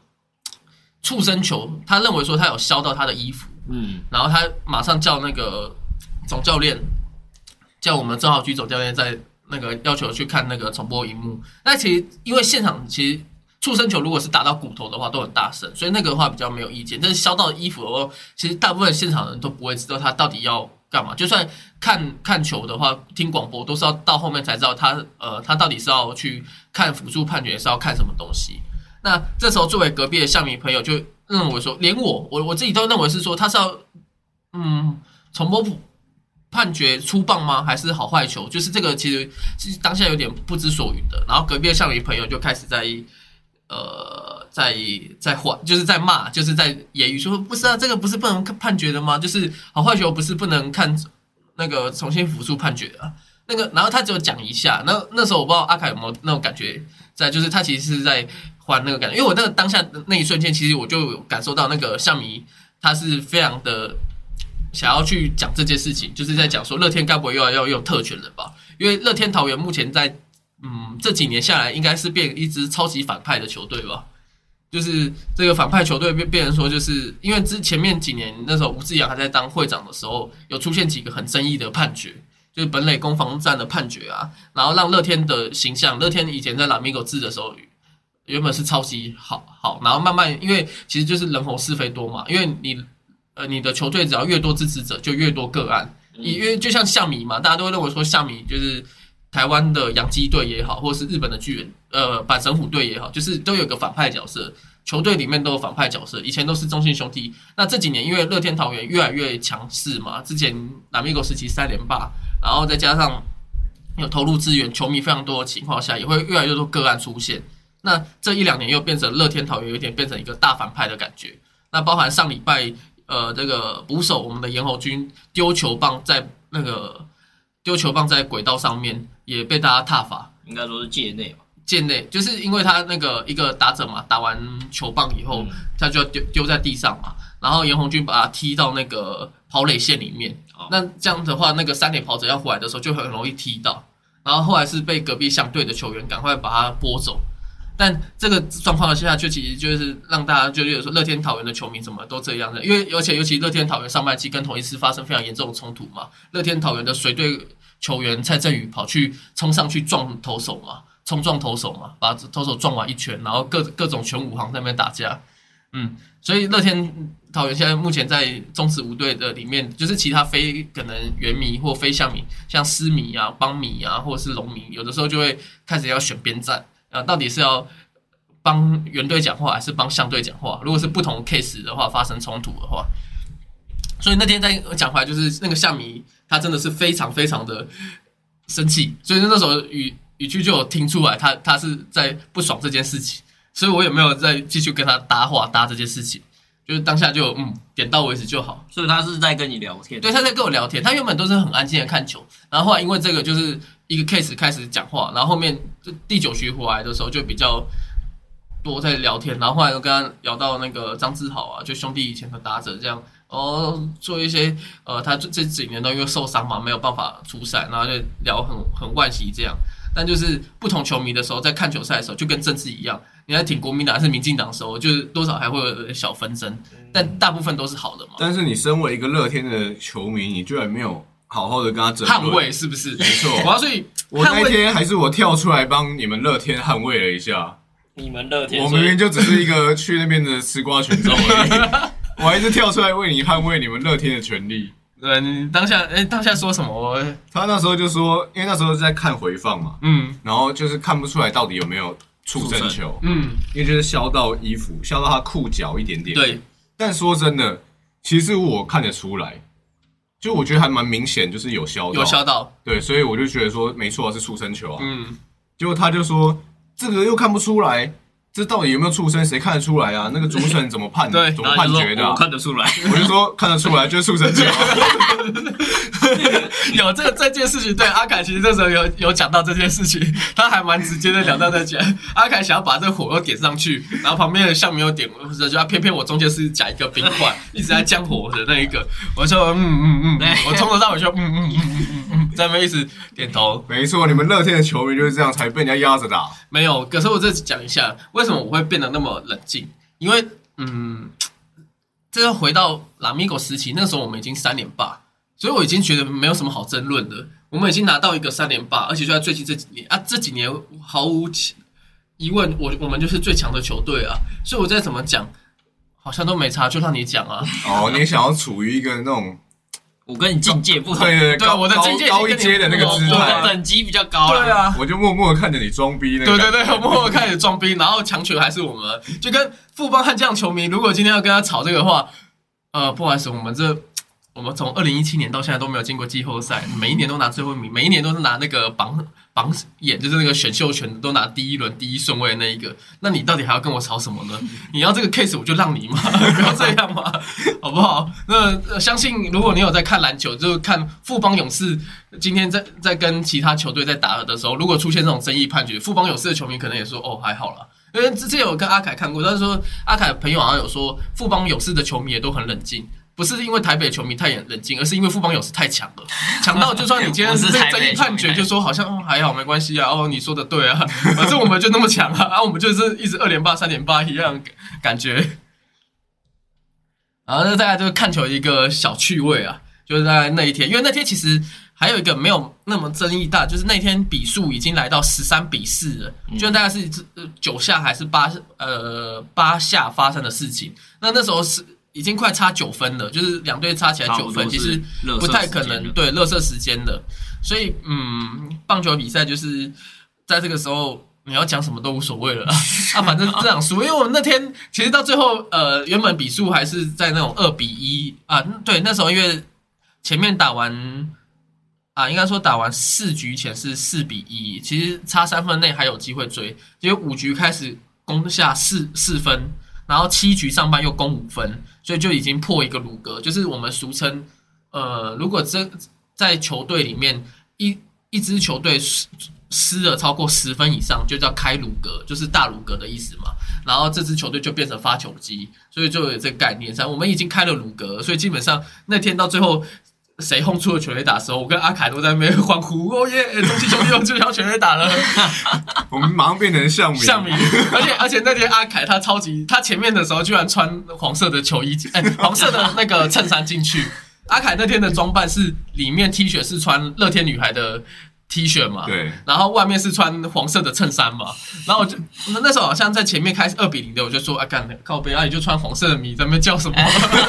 触身球，他认为说他有削到他的衣服，嗯，然后他马上叫那个总教练，叫我们郑浩居总教练在那个要求去看那个重播荧幕。那其实因为现场其实触身球如果是打到骨头的话都很大声，所以那个的话比较没有意见。但是削到衣服的话，其实大部分现场人都不会知道他到底要干嘛。就算看看球的话，听广播都是要到后面才知道他呃他到底是要去看辅助判决是要看什么东西。那这时候作为隔壁的象迷朋友就认为说，连我我我自己都认为是说他是要嗯重播判决出棒吗？还是好坏球？就是这个其实是当下有点不知所云的。然后隔壁的象迷朋友就开始在呃在在换，就是在骂，就是在言语说不是啊，这个不是不能判决的吗？就是好坏球不是不能看那个重新辅助判决啊。那个，然后他只有讲一下，那那时候我不知道阿凯有没有那种感觉在，就是他其实是在换那个感觉，因为我那个当下那一瞬间，其实我就感受到那个象迷他是非常的想要去讲这件事情，就是在讲说乐天该不会又要要用特权了吧？因为乐天桃园目前在嗯这几年下来，应该是变一支超级反派的球队吧。就是这个反派球队被变成说，就是因为之前面几年那时候吴志阳还在当会长的时候，有出现几个很争议的判决，就是本垒攻防战的判决啊，然后让乐天的形象，乐天以前在拉米狗治的时候，原本是超级好好，然后慢慢因为其实就是人红是非多嘛，因为你呃你的球队只要越多支持者，就越多个案，因为就像象迷嘛，大家都会认为说象迷就是台湾的洋基队也好，或者是日本的巨人呃阪神虎队也好，就是都有个反派角色。球队里面都有反派角色，以前都是中信兄弟。那这几年因为乐天桃园越来越强势嘛，之前南米狗时期三连霸，然后再加上有投入资源、球迷非常多的情况下，也会越来越多个案出现。那这一两年又变成乐天桃园有点变成一个大反派的感觉。那包含上礼拜呃这个捕手我们的严侯军丢球棒在那个丢球棒在轨道上面也被大家踏罚。应该说是界内吧。界内，就是因为他那个一个打者嘛，打完球棒以后，嗯他就要丢丢在地上嘛，然后严红军把他踢到那个跑垒线里面，哦那这样的话，那个三垒跑者要回来的时候就很容易踢到，然后后来是被隔壁相对的球员赶快把他拨走。但这个状况下，就其实就是让大家就觉得说，乐天桃园的球迷怎么都这样的？因为而且尤其乐天桃园上半季跟同一次发生非常严重的冲突嘛，乐天桃园的随队球员蔡振宇跑去冲上去撞投手嘛，冲撞投手嘛，把投手撞完一圈，然后各各种全武行在那边打架，嗯，所以乐天桃园现在目前在中职五队的里面，就是其他非可能原迷或非象迷，像狮迷啊、邦迷啊，或者是龙迷，有的时候就会开始要选边站。啊，到底是要帮原队讲话还是帮相队讲话？如果是不同 case 的话，发生冲突的话，所以那天在讲回来，就是那个象迷他真的是非常非常的生气，所以那时候语语句就有听出来他他是在不爽这件事情。所以我也没有再继续跟他搭话搭这件事情，就是当下就嗯点到为止就好。所以他是在跟你聊天。对，他在跟我聊天。他原本都是很安静的看球，然后后来因为这个就是一个 case 开始讲话，然后后面就第九局回来的时候就比较多在聊天，然后后来又跟他聊到那个张志豪啊，就兄弟以前的打者这样，哦做一些呃他这这几年都因为受伤嘛没有办法出赛，然后就聊很很惋惜这样。但就是不同球迷的时候，在看球赛的时候，就跟政治一样，你在挺国民党还是民进党的时候，就是多少还会有小纷争，但大部分都是好的嘛。但是你身为一个乐天的球迷，你居然没有好好的跟他整捍卫，是不是？没错。我要所以我那天还是我跳出来帮你们乐天捍卫了一下。你们乐天，我明明就只是一个去那边的吃瓜群众而已，我还是跳出来为你捍卫你们乐天的权利。对，你当下哎，当下说什么？他那时候就说，因为那时候在看回放嘛，嗯，然后就是看不出来到底有没有触真球，嗯，因为就是削到衣服，削到他裤脚一点点。对，但说真的，其实我看得出来，就我觉得还蛮明显，就是有削到，有削到。对，所以我就觉得说，没错，是畜生球啊。嗯，结果他就说，这个又看不出来。这到底有没有出生？谁看得出来啊？那个主审怎么判？对，怎么判决的？我看得出来。我就说看得出来，就是畜生球。有这个这件事情，对阿凯其实这时候有有讲到这件事情，他还蛮直接的讲到在讲。阿凯想要把这火又点上去，然后旁边的像没有点，或者就要偏偏我中间是加一个冰块，一直在降火的那一个。我说嗯嗯嗯，我从头到尾就嗯嗯嗯嗯嗯嗯，在那一直点头。没错，你们乐天的球迷就是这样才被人家压着打。没有，可是我再讲一下为。什么我会变得那么冷静？因为，嗯，这要回到拉米狗时期，那时候我们已经三连霸，所以我已经觉得没有什么好争论的。我们已经拿到一个三连霸，而且就在最近这几年啊，这几年毫无疑问，我我们就是最强的球队啊。所以我再怎么讲，好像都没差，就让你讲啊。哦，你想要处于一个那种。我跟你境界不同，对对对，我的境界高一阶的那个姿态，等级比较高。对啊，我就默默的看着你装逼。对对对，默默看着装逼，然后强权还是我们，就跟富邦悍将球迷，如果今天要跟他吵这个话，呃，不好意思，我们这。我们从二零一七年到现在都没有进过季后赛，每一年都拿最后一名，每一年都是拿那个榜榜眼，就是那个选秀权都拿第一轮第一顺位的那一个。那你到底还要跟我吵什么呢？你要这个 case 我就让你嘛，不要这样嘛，好不好？那相信如果你有在看篮球，就看富邦勇士今天在在跟其他球队在打的时候，如果出现这种争议判决，富邦勇士的球迷可能也说哦还好了，因为之前有跟阿凯看过，他说阿凯朋友好像有说富邦勇士的球迷也都很冷静。不是因为台北球迷太冷静，而是因为富邦勇士太强了，强到就算你今天 是争议判决，就说好像还好没关系啊。哦，你说的对啊，反正我们就那么强啊，啊，我们就是一直二连霸、三连霸一样感觉。然后那大家就是看球一个小趣味啊，就是在那一天，因为那天其实还有一个没有那么争议大，就是那天比数已经来到十三比四了，就大概是九下还是八呃八下发生的事情。那那时候是。已经快差九分了，就是两队差起来九分，其实不太可能对热射时间的。所以，嗯，棒球比赛就是在这个时候，你要讲什么都无所谓了 啊，反正这样输。因为我们那天其实到最后，呃，原本比数还是在那种二比一啊。对，那时候因为前面打完啊，应该说打完四局前是四比一，其实差三分内还有机会追，结果五局开始攻下四四分。然后七局上半又攻五分，所以就已经破一个鲁格，就是我们俗称，呃，如果这在球队里面一一支球队失失了超过十分以上，就叫开鲁格，就是大鲁格的意思嘛。然后这支球队就变成发球机，所以就有这个概念上，我们已经开了鲁格，所以基本上那天到最后。谁轰出了全垒打的时候，我跟阿凯都在那边欢呼，哦耶！中信兄弟又就要全垒打了，我们马上变成向明向明。而且而且那天阿凯他超级，他前面的时候居然穿黄色的球衣，哎，黄色的那个衬衫进去。阿凯那天的装扮是里面 T 恤是穿乐天女孩的。T 恤嘛，对，然后外面是穿黄色的衬衫嘛，然后我就那那时候好像在前面开二比零的，我就说啊干靠背啊，你就穿黄色的米在那叫什么，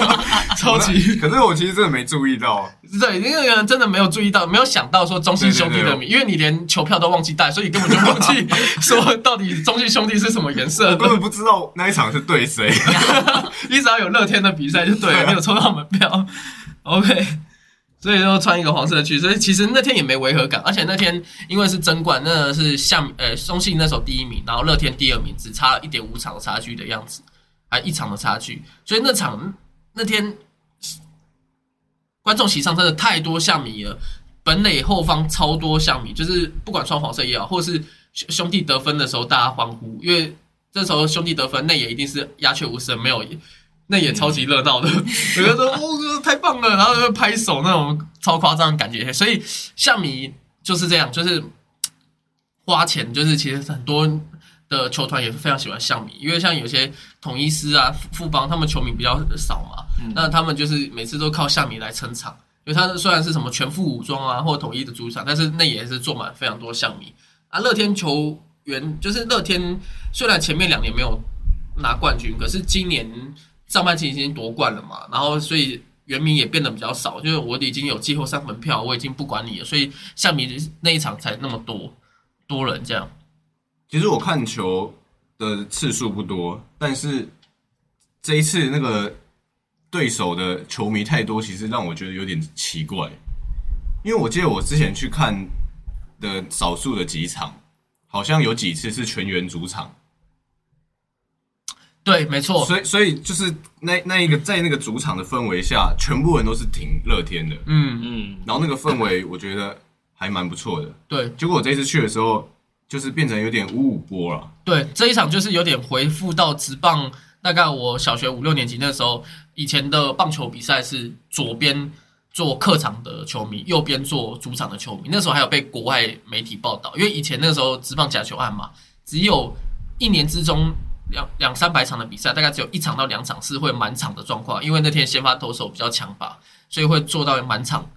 超级可是我其实真的没注意到，对，那个人真的没有注意到，没有想到说中信兄弟的米，因为你连球票都忘记带，所以根本就忘记 说到底中信兄弟是什么颜色我根。本不知道那一场是对谁。你只要有乐天的比赛就对了，你有抽到门票，OK。所以就穿一个黄色的去，所以其实那天也没违和感，而且那天因为是争冠，那是像呃中信那时候第一名，然后乐天第二名，只差一点五场的差距的样子，还一场的差距，所以那场那天观众席上真的太多象迷了，本垒后方超多象迷，就是不管穿黄色也好，或是兄兄弟得分的时候大家欢呼，因为这时候兄弟得分，内野一定是鸦雀无声，没有那也超级热闹的，我觉得说哦太棒了，然后就拍手那种超夸张的感觉，所以象迷就是这样，就是花钱，就是其实很多的球团也是非常喜欢象迷，因为像有些统一师啊、富富邦他们球迷比较少嘛，那他们就是每次都靠象迷来撑场，因为他虽然是什么全副武装啊或统一的主场，但是那也是坐满非常多象迷啊。乐天球员就是乐天，虽然前面两年没有拿冠军，可是今年。上半期已经夺冠了嘛，然后所以原名也变得比较少，就是我已经有季后赛门票，我已经不管你了，所以象迷那一场才那么多多人这样。其实我看球的次数不多，但是这一次那个对手的球迷太多，其实让我觉得有点奇怪。因为我记得我之前去看的少数的几场，好像有几次是全员主场。对，没错，所以所以就是那那一个在那个主场的氛围下，全部人都是挺乐天的，嗯，嗯，然后那个氛围 我觉得还蛮不错的。对结果我这次去的时候，就是变成有点五五波了。对，这一场就是有点回复到直棒，大概我小学五六年级那时候，以前的棒球比赛是左边做客场的球迷，右边做主场的球迷，那时候还有被国外媒体报道，因为以前那个时候职棒假球案嘛，只有一年之中。两两三百场的比赛，大概只有一场到两场是会满场的状况，因为那天先发投手比较强吧，所以会做到满场。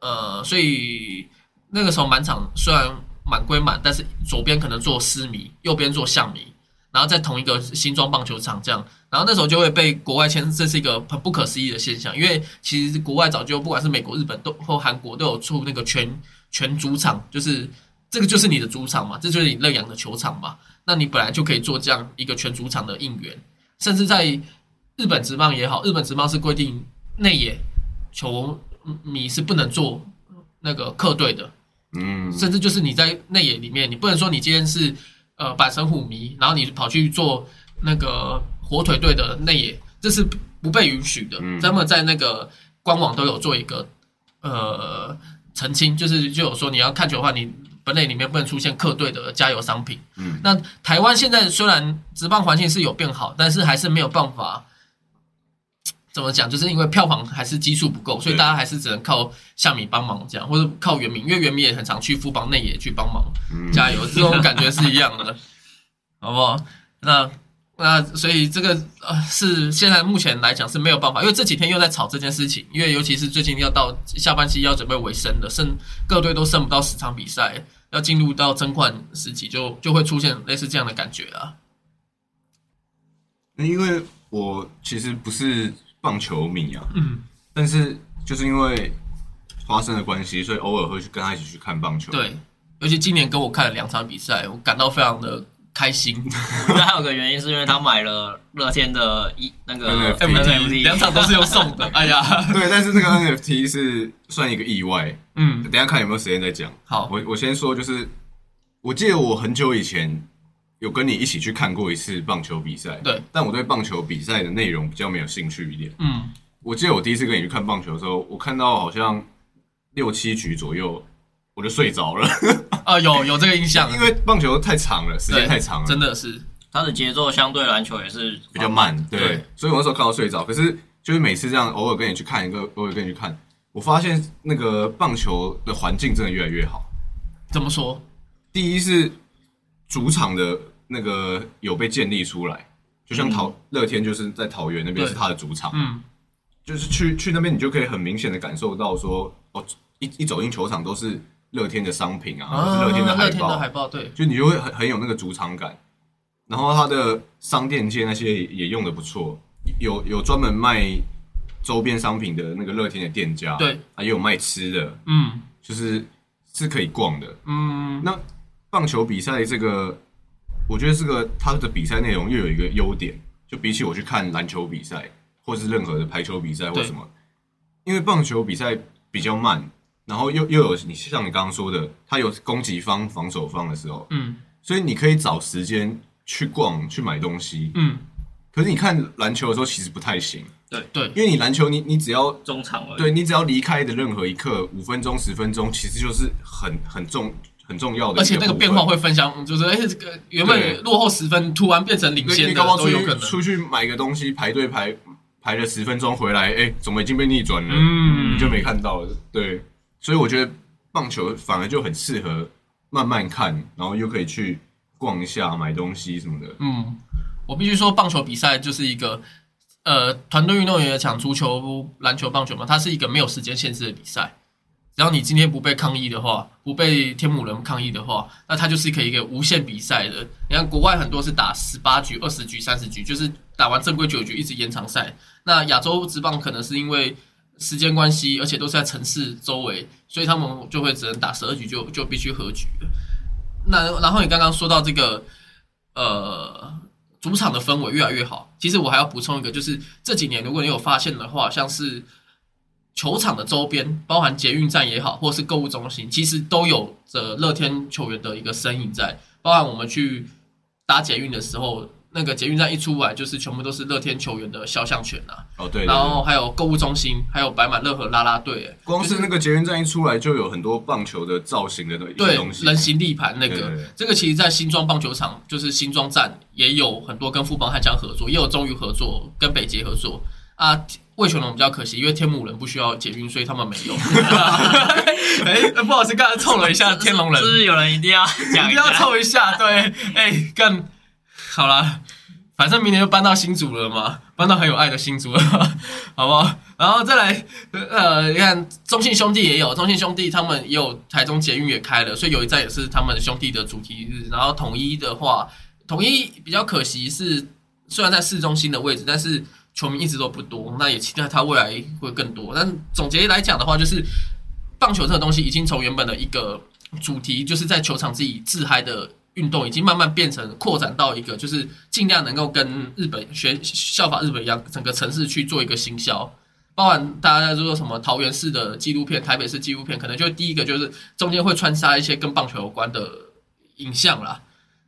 呃，所以那个时候满场虽然满归满，但是左边可能做私迷，右边做象迷，然后在同一个新庄棒球场这样，然后那时候就会被国外签，这是一个很不可思议的现象，因为其实国外早就不管是美国、日本都或韩国都有出那个全全主场，就是这个就是你的主场嘛，这就是你认养的球场嘛。那你本来就可以做这样一个全主场的应援，甚至在日本职棒也好，日本职棒是规定内野球迷是不能做那个客队的，嗯，甚至就是你在内野里面，你不能说你今天是呃阪神虎迷，然后你跑去做那个火腿队的内野，这是不被允许的。嗯他们在那个官网都有做一个呃澄清，就是就有说你要看球的话，你本垒里面不能出现客队的加油商品。嗯，那台湾现在虽然职棒环境是有变好，但是还是没有办法。怎么讲？就是因为票房还是基数不够，所以大家还是只能靠夏米帮忙这样，或者靠原名，因为原名也很常去富邦内野去帮忙嗯加油，这种感觉是一样的，好不好？那那所以这个呃是现在目前来讲是没有办法，因为这几天又在吵这件事情，因为尤其是最近要到下半期要准备尾声的，剩各队都剩不到十场比赛，要进入到争冠时期，就就会出现类似这样的感觉啊。因为我其实不是棒球迷啊，嗯，但是就是因为花生的关系，所以偶尔会去跟他一起去看棒球。，对，尤其今年跟我看了两场比赛，我感到非常的开心。我觉得还有个原因是因为他买了乐天的一那个 NFT NFT，两场都是用送的，哎呀，对，但是这个 NFT 是算一个意外，嗯，等一下看有没有时间再讲。好，我我先说，就是我记得我很久以前有跟你一起去看过一次棒球比赛，对，但我对棒球比赛的内容比较没有兴趣一点。嗯，我记得我第一次跟你去看棒球的时候，我看到好像六七局左右，我就睡着了，啊，有有这个印象，因为棒球太长了，时间太长了，真的是，它的节奏相对篮球也是比较慢，对，对所以我那时候看到睡着。可是就是每次这样偶尔跟你去看一个，偶尔跟你去看，我发现那个棒球的环境真的越来越好。怎么说？第一是主场的那个有被建立出来，就像桃乐天就是在桃园那边是他的主场，嗯，就是去去那边你就可以很明显的感受到说，哦，一一走进球场都是乐天的商品啊，或是乐天的海报。乐天的，海报，对，就你就会很很有那个主场感。然后它的商店街那些也也用的不错，有有专门卖周边商品的那个乐天的店家，对，啊也有卖吃的，嗯。就是是可以逛的。嗯，那棒球比赛这个，我觉得这个它的比赛内容又有一个优点，就比起我去看篮球比赛，或是任何的排球比赛或什么，因为棒球比赛比较慢，然后又又有你像你刚刚说的，它有攻击方、防守方的时候，嗯所以你可以找时间去逛、去买东西。嗯，可是你看篮球的时候，其实不太行，对对，因为你篮球你你只要中场而已。对你只要离开的任何一刻，五分钟、十分钟，其实就是很很重很重要的而且那个变化会分享，就是哎，这个原本落后十分，突然变成领对先都有可能。出去买个东西，排队排排了十分钟回来，哎、怎么已经被逆转了？嗯你就没看到了。对，所以我觉得棒球反而就很适合慢慢看，然后又可以去逛一下、买东西什么的。嗯，我必须说，棒球比赛就是一个呃团队运动员抢，足球、篮球、棒球嘛，它是一个没有时间限制的比赛。只要你今天不被抗议的话，不被天母人抗议的话，那它就是可以一个无限比赛的。你看国外很多是打十八局、二十局、三十局，就是打完正规九局一直延长赛。那亚洲职棒可能是因为时间关系，而且都是在城市周围，所以他们就会只能打十二局就就必须和局。那然后你刚刚说到这个呃主场的氛围越来越好，其实我还要补充一个，就是这几年如果你有发现的话，像是球场的周边，包含捷运站也好，或是购物中心，其实都有着乐天球员的一个身影在。包含我们去搭捷运的时候，那个捷运站一出来，就是全部都是乐天球员的肖像权啊。哦，对对然后对，还有购物中心，还有摆满乐和拉拉队，哎光是那个捷运站一出来，就有很多棒球的造型的东西。人形立盘那个对对对，这个其实，在新庄棒球场，就是新庄站也有很多跟富邦悍将合作，也有中于合作，跟北捷合作啊。魏全龙比较可惜，因为天母人不需要捷运，所以他们没有。哎、不好意思，刚才凑了一下天龙人是，不是有人一定要讲一定要？凑一下。对，哎、干好啦，反正明年就搬到新竹了嘛，搬到很有爱的新竹了，好不好？然后再来，呃，你看中信兄弟也有，中信兄弟他们也有台中捷运也开了，所以有一站也是他们兄弟的主题日。然后统一的话，统一比较可惜是虽然在市中心的位置，但是球迷一直都不多，那也期待他未来会更多。但总结来讲的话，就是棒球这个东西已经从原本的一个主题，就是在球场自己自嗨的运动，已经慢慢变成扩展到一个，就是尽量能够跟日本学效法日本一样，整个城市去做一个行销。包含大家在说什么桃园市的纪录片、台北市纪录片，可能就第一个就是中间会穿插一些跟棒球有关的影像啦，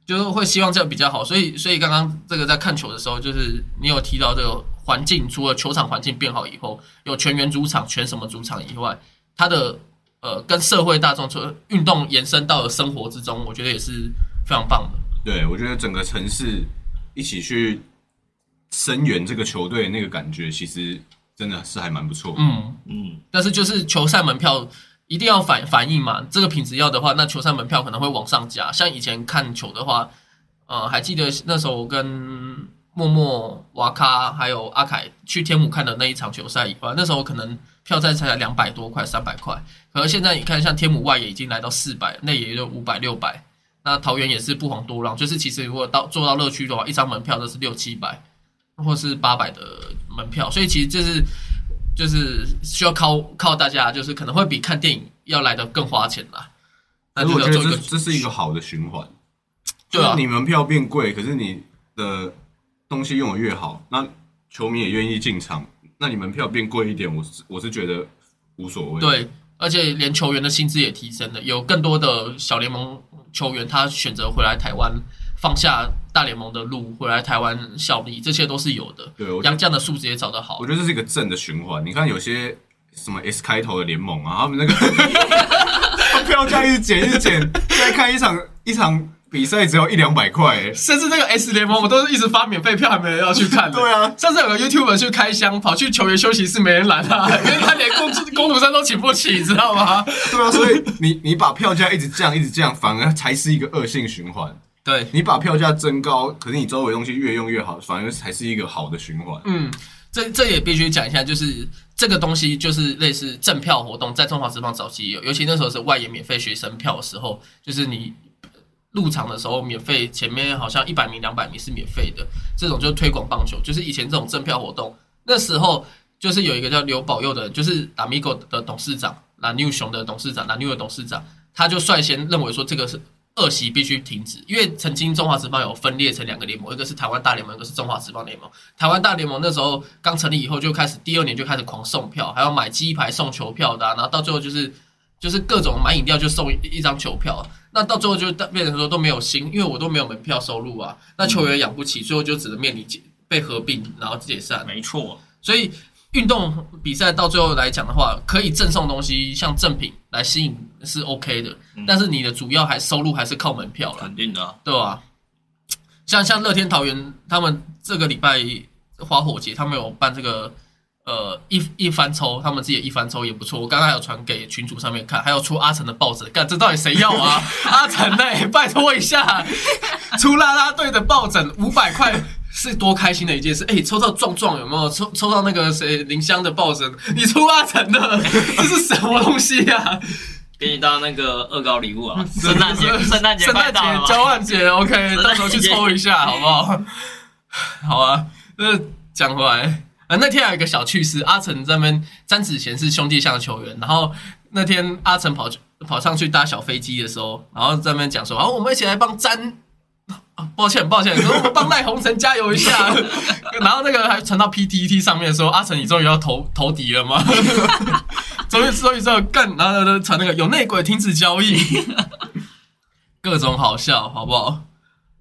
就是会希望这样比较好。所以，所以刚刚这个在看球的时候，就是你有提到这个环境，除了球场环境变好以后，有全员主场、全什么主场以外，它的呃跟社会大众说运动延伸到了生活之中，我觉得也是非常棒的。对，我觉得整个城市一起去声援这个球队，那个感觉其实真的是还蛮不错。嗯，嗯，但是就是球赛门票一定要反反映嘛，这个品质要的话，那球赛门票可能会往上加。像以前看球的话，呃，还记得那时候我跟默默、瓦卡还有阿凯去天母看的那一场球赛以外，那时候可能票价才两百多块、三百块，可是现在你看，像天母外也已经来到四百，内也就五百、六百。那桃园也是不遑多让，就是其实如果到做到乐区的话，一张门票都是六七百，或是八百的门票，所以其实就是就是需要靠靠大家，就是可能会比看电影要来的更花钱啦。那可是我觉得就要做一个这这是一个好的循环。对啊就你门票变贵，可是你的东西用的越好，那球迷也愿意进场，那你门票变贵一点，我是我是觉得无所谓。，对，而且连球员的薪资也提升了，有更多的小联盟球员他选择回来台湾，放下大联盟的路，回来台湾效力，这些都是有的。对杨将的素质也找得好我，觉得这是一个正的循环。你看有些什么 S 开头的联盟啊，他们那个 他票价一直减一直减，现在看一场一场比赛只要一两百块、欸，甚至那个 S 联盟，我都是一直发免费票，还没人要去看。对啊上次有个 YouTuber 去开箱，跑去球员休息室，没人拦他，因为他连工工读生都请不起，你知道吗？对啊，所以你你把票价一直降一直降，反而才是一个恶性循环。对，你把票价增高，可是你周围东西越用越好，反而才是一一个好的循环。嗯，这这也必须讲一下，就是这个东西就是类似赠票活动，在中华职棒早期有，尤其那时候是外野免费学生票的时候，就是你入场的时候免费，前面好像一百名、两百名是免费的，这种就推广棒球，就是以前这种赠票活动，那时候就是有一个叫刘保佑的，就是达米狗的董事长，蓝牛熊的董事长，蓝牛的董事长，他就率先认为说这个是。恶习必须停止，因为曾经中华职棒有分裂成两个联盟，一个是台湾大联盟，一个是中华职棒联盟。台湾大联盟那时候刚成立以后就开始，第二年就开始狂送票，还要买鸡排送球票的，然后到最后就是就是各种买饮料就送一张球票，那到最后就变成说都没有新，因为我都没有门票收入啊，那球员养不起，最后就只能面临解被合并然后解散。没错，所以。运动比赛到最后来讲的话，可以赠送东西，像赠品来吸引是 OK 的，但是你的主要还收入还是靠门票了，肯定的，对吧？像像乐天桃园他们这个礼拜花火节，他们有办这个呃一一番抽，他们自己一番抽也不错。我刚刚有传给群主上面看，还有出阿成的抱枕，干这到底谁要啊？阿成嘞，拜托一下，出啦啦队的抱枕五百块。是多开心的一件事！哎，抽到壮壮有没有？抽抽到那个谁林香的抱枕？你出阿成的，这是什么东西呀？给你当那个恶搞礼物啊！圣诞节，圣诞节，圣诞节，交换节，OK，到时候去抽一下，好不好？好啊。那讲回来，啊，那天有一个小趣事，阿成这边詹子贤是兄弟象球员，然后那天阿成跑去跑上去搭小飞机的时候，然后在那边讲说，好，我们一起来帮詹。抱歉，抱歉，我们帮赖鸿成加油一下。然后那个还传到 PTT 上面说：“阿成，你终于要投投敌了吗？” 终于，终于知道干，然后传那个有内鬼停止交易，各种好笑，好不好？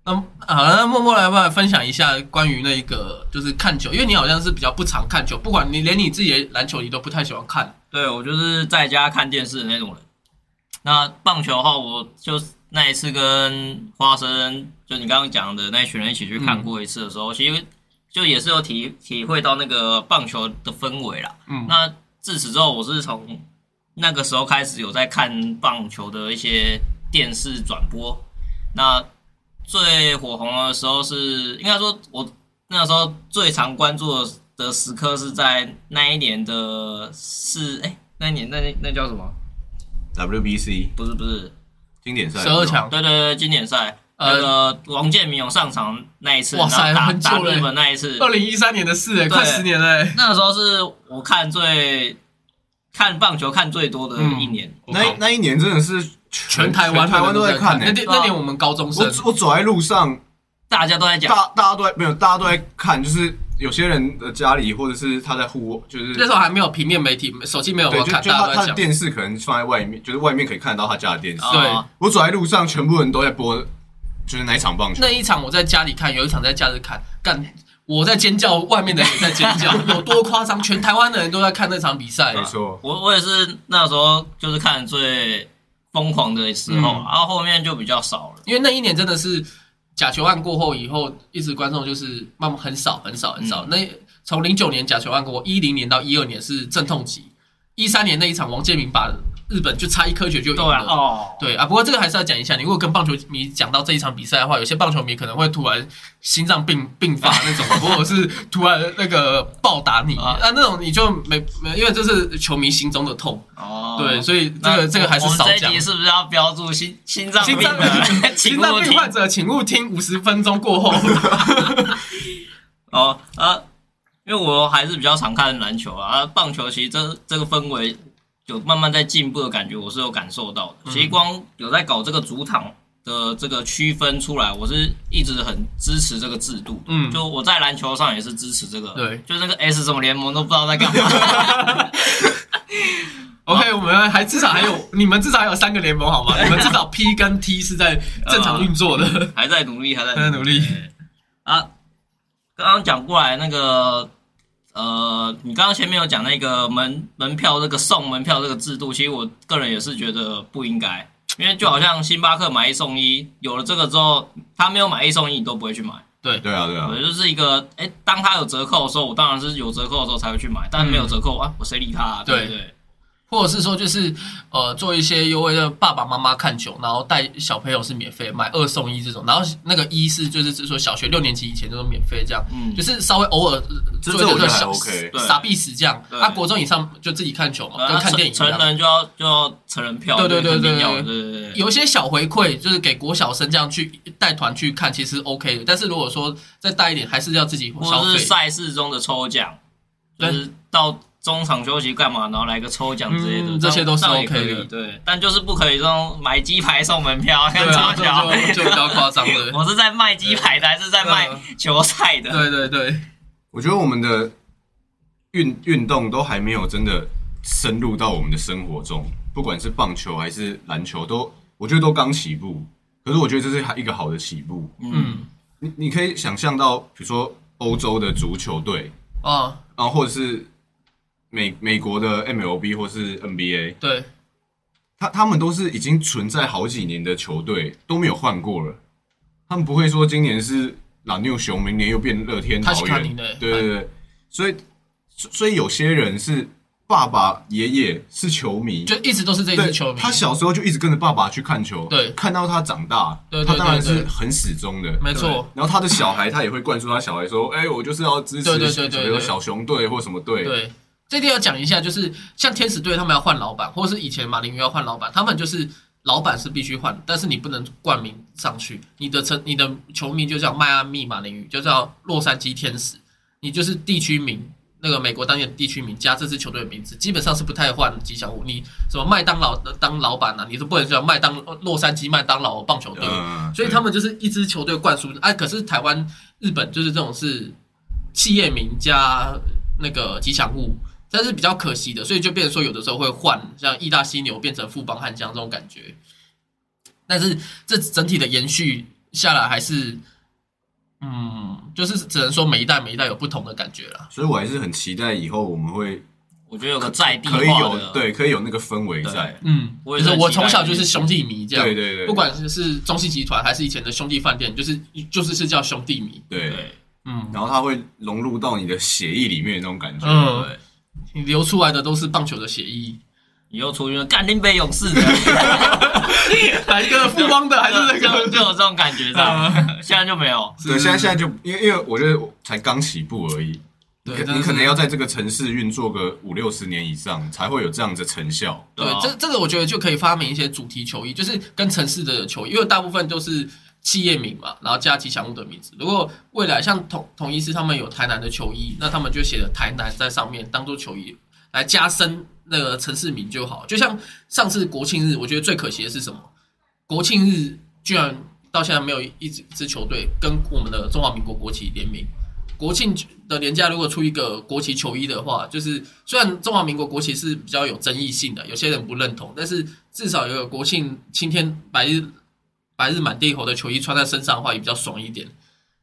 那好，那默默来吧，分享一下关于那个就是看球，因为你好像是比较不常看球，不管你连你自己的篮球你都不太喜欢看。对我就是在家看电视的那种人。那棒球的话，我就。那一次跟花生，就你刚刚讲的那一群人一起去看过一次的时候，其实就也是有体体会到那个棒球的氛围啦。嗯，那自此之后，我是从那个时候开始有在看棒球的一些电视转播。那最火红的时候是，应该说，我那时候最常关注的时刻是在那一年的是，哎，那一年那那叫什么？WBC？不是不是。经典赛十二强，对对对，经典赛，那个王建民有上场那一次，哇塞，打打日本那一次，二零一三年的事，哎，快十年了。那个时候是我看最看棒球看最多的一年，那那一年真的是全台湾台湾都在看。那年那年我们高中生，我我走在路上，大家都在讲，大大家都在没有，大家都在看，就是。有些人的家里，或者是他在户，就是那时候还没有平面媒体，手机没有看，就他他的电视可能放在外面，就是外面可以看得到他家的电视。对，我走在路上，全部人都在播，就是那一场棒球。那一场我在家里看，有一场在家里看，干我在尖叫，外面的人也在尖叫，有多夸张？全台湾的人都在看那场比赛。没错，我我也是那时候就是看最疯狂的时候，然后后面就比较少了，因为那一年真的是假球案过后以后，一直观众就是慢慢很少很少很少。那。从零九年假球案过，一零年到一二年是阵痛期，一三年那一场王建民把日本就差一颗球就赢了。哦，对啊，不过这个还是要讲一下，你如果跟棒球迷讲到这一场比赛的话，有些棒球迷可能会突然心脏病病发那种，或者是突然那个暴打你啊，那种你就没没，因为这是球迷心中的痛。哦，对，所以这个这个还是少讲。是不是要标注心心脏病 心脏病患者，请勿听五十分钟过后。哦啊。因为我还是比较常看篮球啊，棒球其实这这个氛围有慢慢在进步的感觉，我是有感受到的。其实光有在搞这个主场的这个区分出来，我是一直很支持这个制度。嗯，就我在篮球上也是支持这个。对，就那个 S 什么联盟都不知道在干嘛。OK，我们还至少还有你们至少还有三个联盟好吗？你们至少 P 跟 T 是在正常运作的，还在努力，还在在努力啊。刚刚讲过来那个。呃，你刚刚前面有讲那个门门票这个送门票这个制度，其实我个人也是觉得不应该，因为就好像星巴克买一送一，有了这个之后，他没有买一送一，你都不会去买。对对啊对啊，我就是一个，哎，当他有折扣的时候，我当然是有折扣的时候才会去买，但是没有折扣啊，我谁理他？啊对不对？或者是说就是呃做一些优惠的爸爸妈妈看球，然后带小朋友是免费买二送一这种，然后那个一是就是是说小学六年级以前都是免费这样，嗯就是稍微偶尔这做一个小 OK 对傻逼死这样，对啊国中以上就自己看球嘛，呃跟看电影一成。人就要就要成人票，对对对对对对对对，有一些小回馈，就是给国小生这样去带团去看，其实 OK 的。但是如果说再大一点，还是要自己消费或者是。赛事中的抽奖，就对是到中场休息干嘛，然后来个抽奖之类的，嗯这些都是可以对，但就是不可以这种买鸡排送门票，看对啊，超小。就就比较夸张了。我是在卖鸡排的，还是在卖球赛的？对对对，我觉得我们的运运动都还没有真的深入到我们的生活中，不管是棒球还是篮球，都我觉得都刚起步。可是我觉得这是一个好的起步。嗯你你可以想象到，比如说欧洲的足球队，啊，然后或者是美美国的 MLB 或是 NBA，对。他他们都是已经存在好几年的球队，都没有换过了。他们不会说今年是蓝牛熊，明年又变乐天桃园对对对。所以所以有些人是爸爸爷爷是球迷，就一直都是这一对支球迷。他小时候就一直跟着爸爸去看球，对。看到他长大，他当然是很始终的，没错，然后他的小孩，他也会灌输他小孩说：“哎、我就是要支持，小熊队或什么队。”对，这地要讲一下，就是像天使队他们要换老板，或者是以前马林鱼要换老板，他们就是老板是必须换，但是你不能冠名上去。你的成你的球迷就叫迈阿密马林鱼，就叫洛杉矶天使，你就是地区名。那个美国当地的地区名加这支球队的名字，基本上是不太换吉祥物。你什么麦当劳当老板啊，你是不能叫麦当洛杉矶麦当劳棒球队。嗯，所以他们就是一支球队灌输啊。可是台湾、日本就是这种是企业名加那个吉祥物，这是比较可惜的。所以就变成说，有的时候会换，像意大犀牛变成富邦悍将这种感觉。但是这整体的延续下来，还是嗯，就是只能说每一代每一代有不同的感觉啦。所以我还是很期待以后我们会我觉得有个在地可以有，对，可以有那个氛围在。嗯，我就是我也是很期待从小就是兄弟迷这样，对对对，不管是是中信集团还是以前的兄弟饭店，就是就是是叫兄弟迷。对，对嗯然后它会融入到你的血液里面的那种感觉。嗯，对，你流出来的都是棒球的血液。以后出去干林北勇士的，哪一个富邦的还是那就个？就有这种感觉，这样 现在就没有。对，现在现在就因为因为我觉得才刚起步而已，对你可能要在这个城市运作个五六十年以上，才会有这样的成效。啊，对这这个我觉得就可以发明一些主题球衣，就是跟城市的球衣，因为大部分都是企业名嘛，然后加吉祥物的名字。如果未来像统统一师他们有台南的球衣，那他们就写了台南在上面当做球衣来加深那个城市名就好。就像上次国庆日，我觉得最可惜的是什么？国庆日居然到现在没有一支支球队跟我们的中华民国国旗联名。国庆的年假如果出一个国旗球衣的话，就是虽然中华民国国旗是比较有争议性的，有些人不认同，但是至少有个国庆青天白日白日满地红的球衣穿在身上的话，也比较爽一点。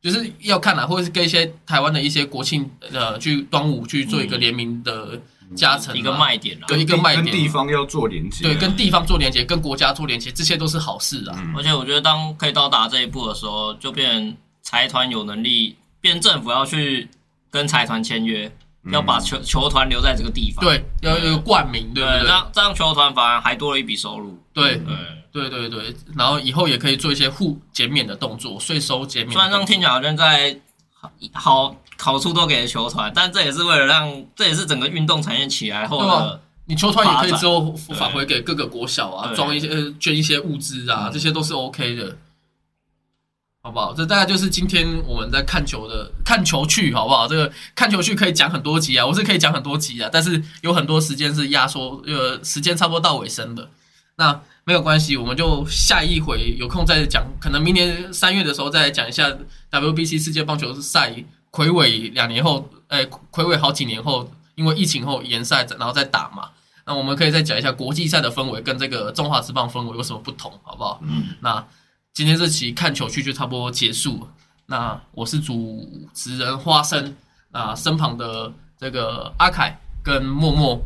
就是要看啊，或者是跟一些台湾的一些国庆呃，去端午去做一个联名的加成啊、一个卖点啊。对一个卖点跟点地方要做连接，对，跟地方做连接，跟国家做连接，这些都是好事啊。嗯而且我觉得，当可以到达这一步的时候，就变财团有能力，变政府要去跟财团签约，要把球球团留在这个地方。对，要有冠名，对不对，对这？样这样球团反而还多了一笔收入。对，对，对对对，然后以后也可以做一些互减免的动作，税收减免。虽然这样听起来好像在好好处都给了球团，但这也是为了让这也是整个运动产业起来后的。你球团也可以之后返回给各个国小啊，对装一些呃捐一些物资啊，嗯这些都是 OK 的，好不好？这大概就是今天我们在看球的看球去，好不好？这个看球去可以讲很多集啊，我是可以讲很多集啊，但是有很多时间是压缩，呃，时间差不多到尾声了。那没有关系，我们就下一回有空再讲，可能明年三月的时候再来讲一下 WBC 世界棒球赛，魁违两年后，哎，魁违好几年后，因为疫情后延赛，然后再打嘛。那我们可以再讲一下国际赛的氛围跟这个中华职棒氛围有什么不同，好不好？嗯，那今天这期看球去就差不多结束了。那我是主持人花生，那身旁的这个阿凯跟默默，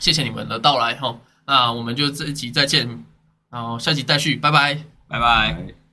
谢谢你们的到来哈。那我们就这一集再见，然后下集再续，拜拜。拜拜。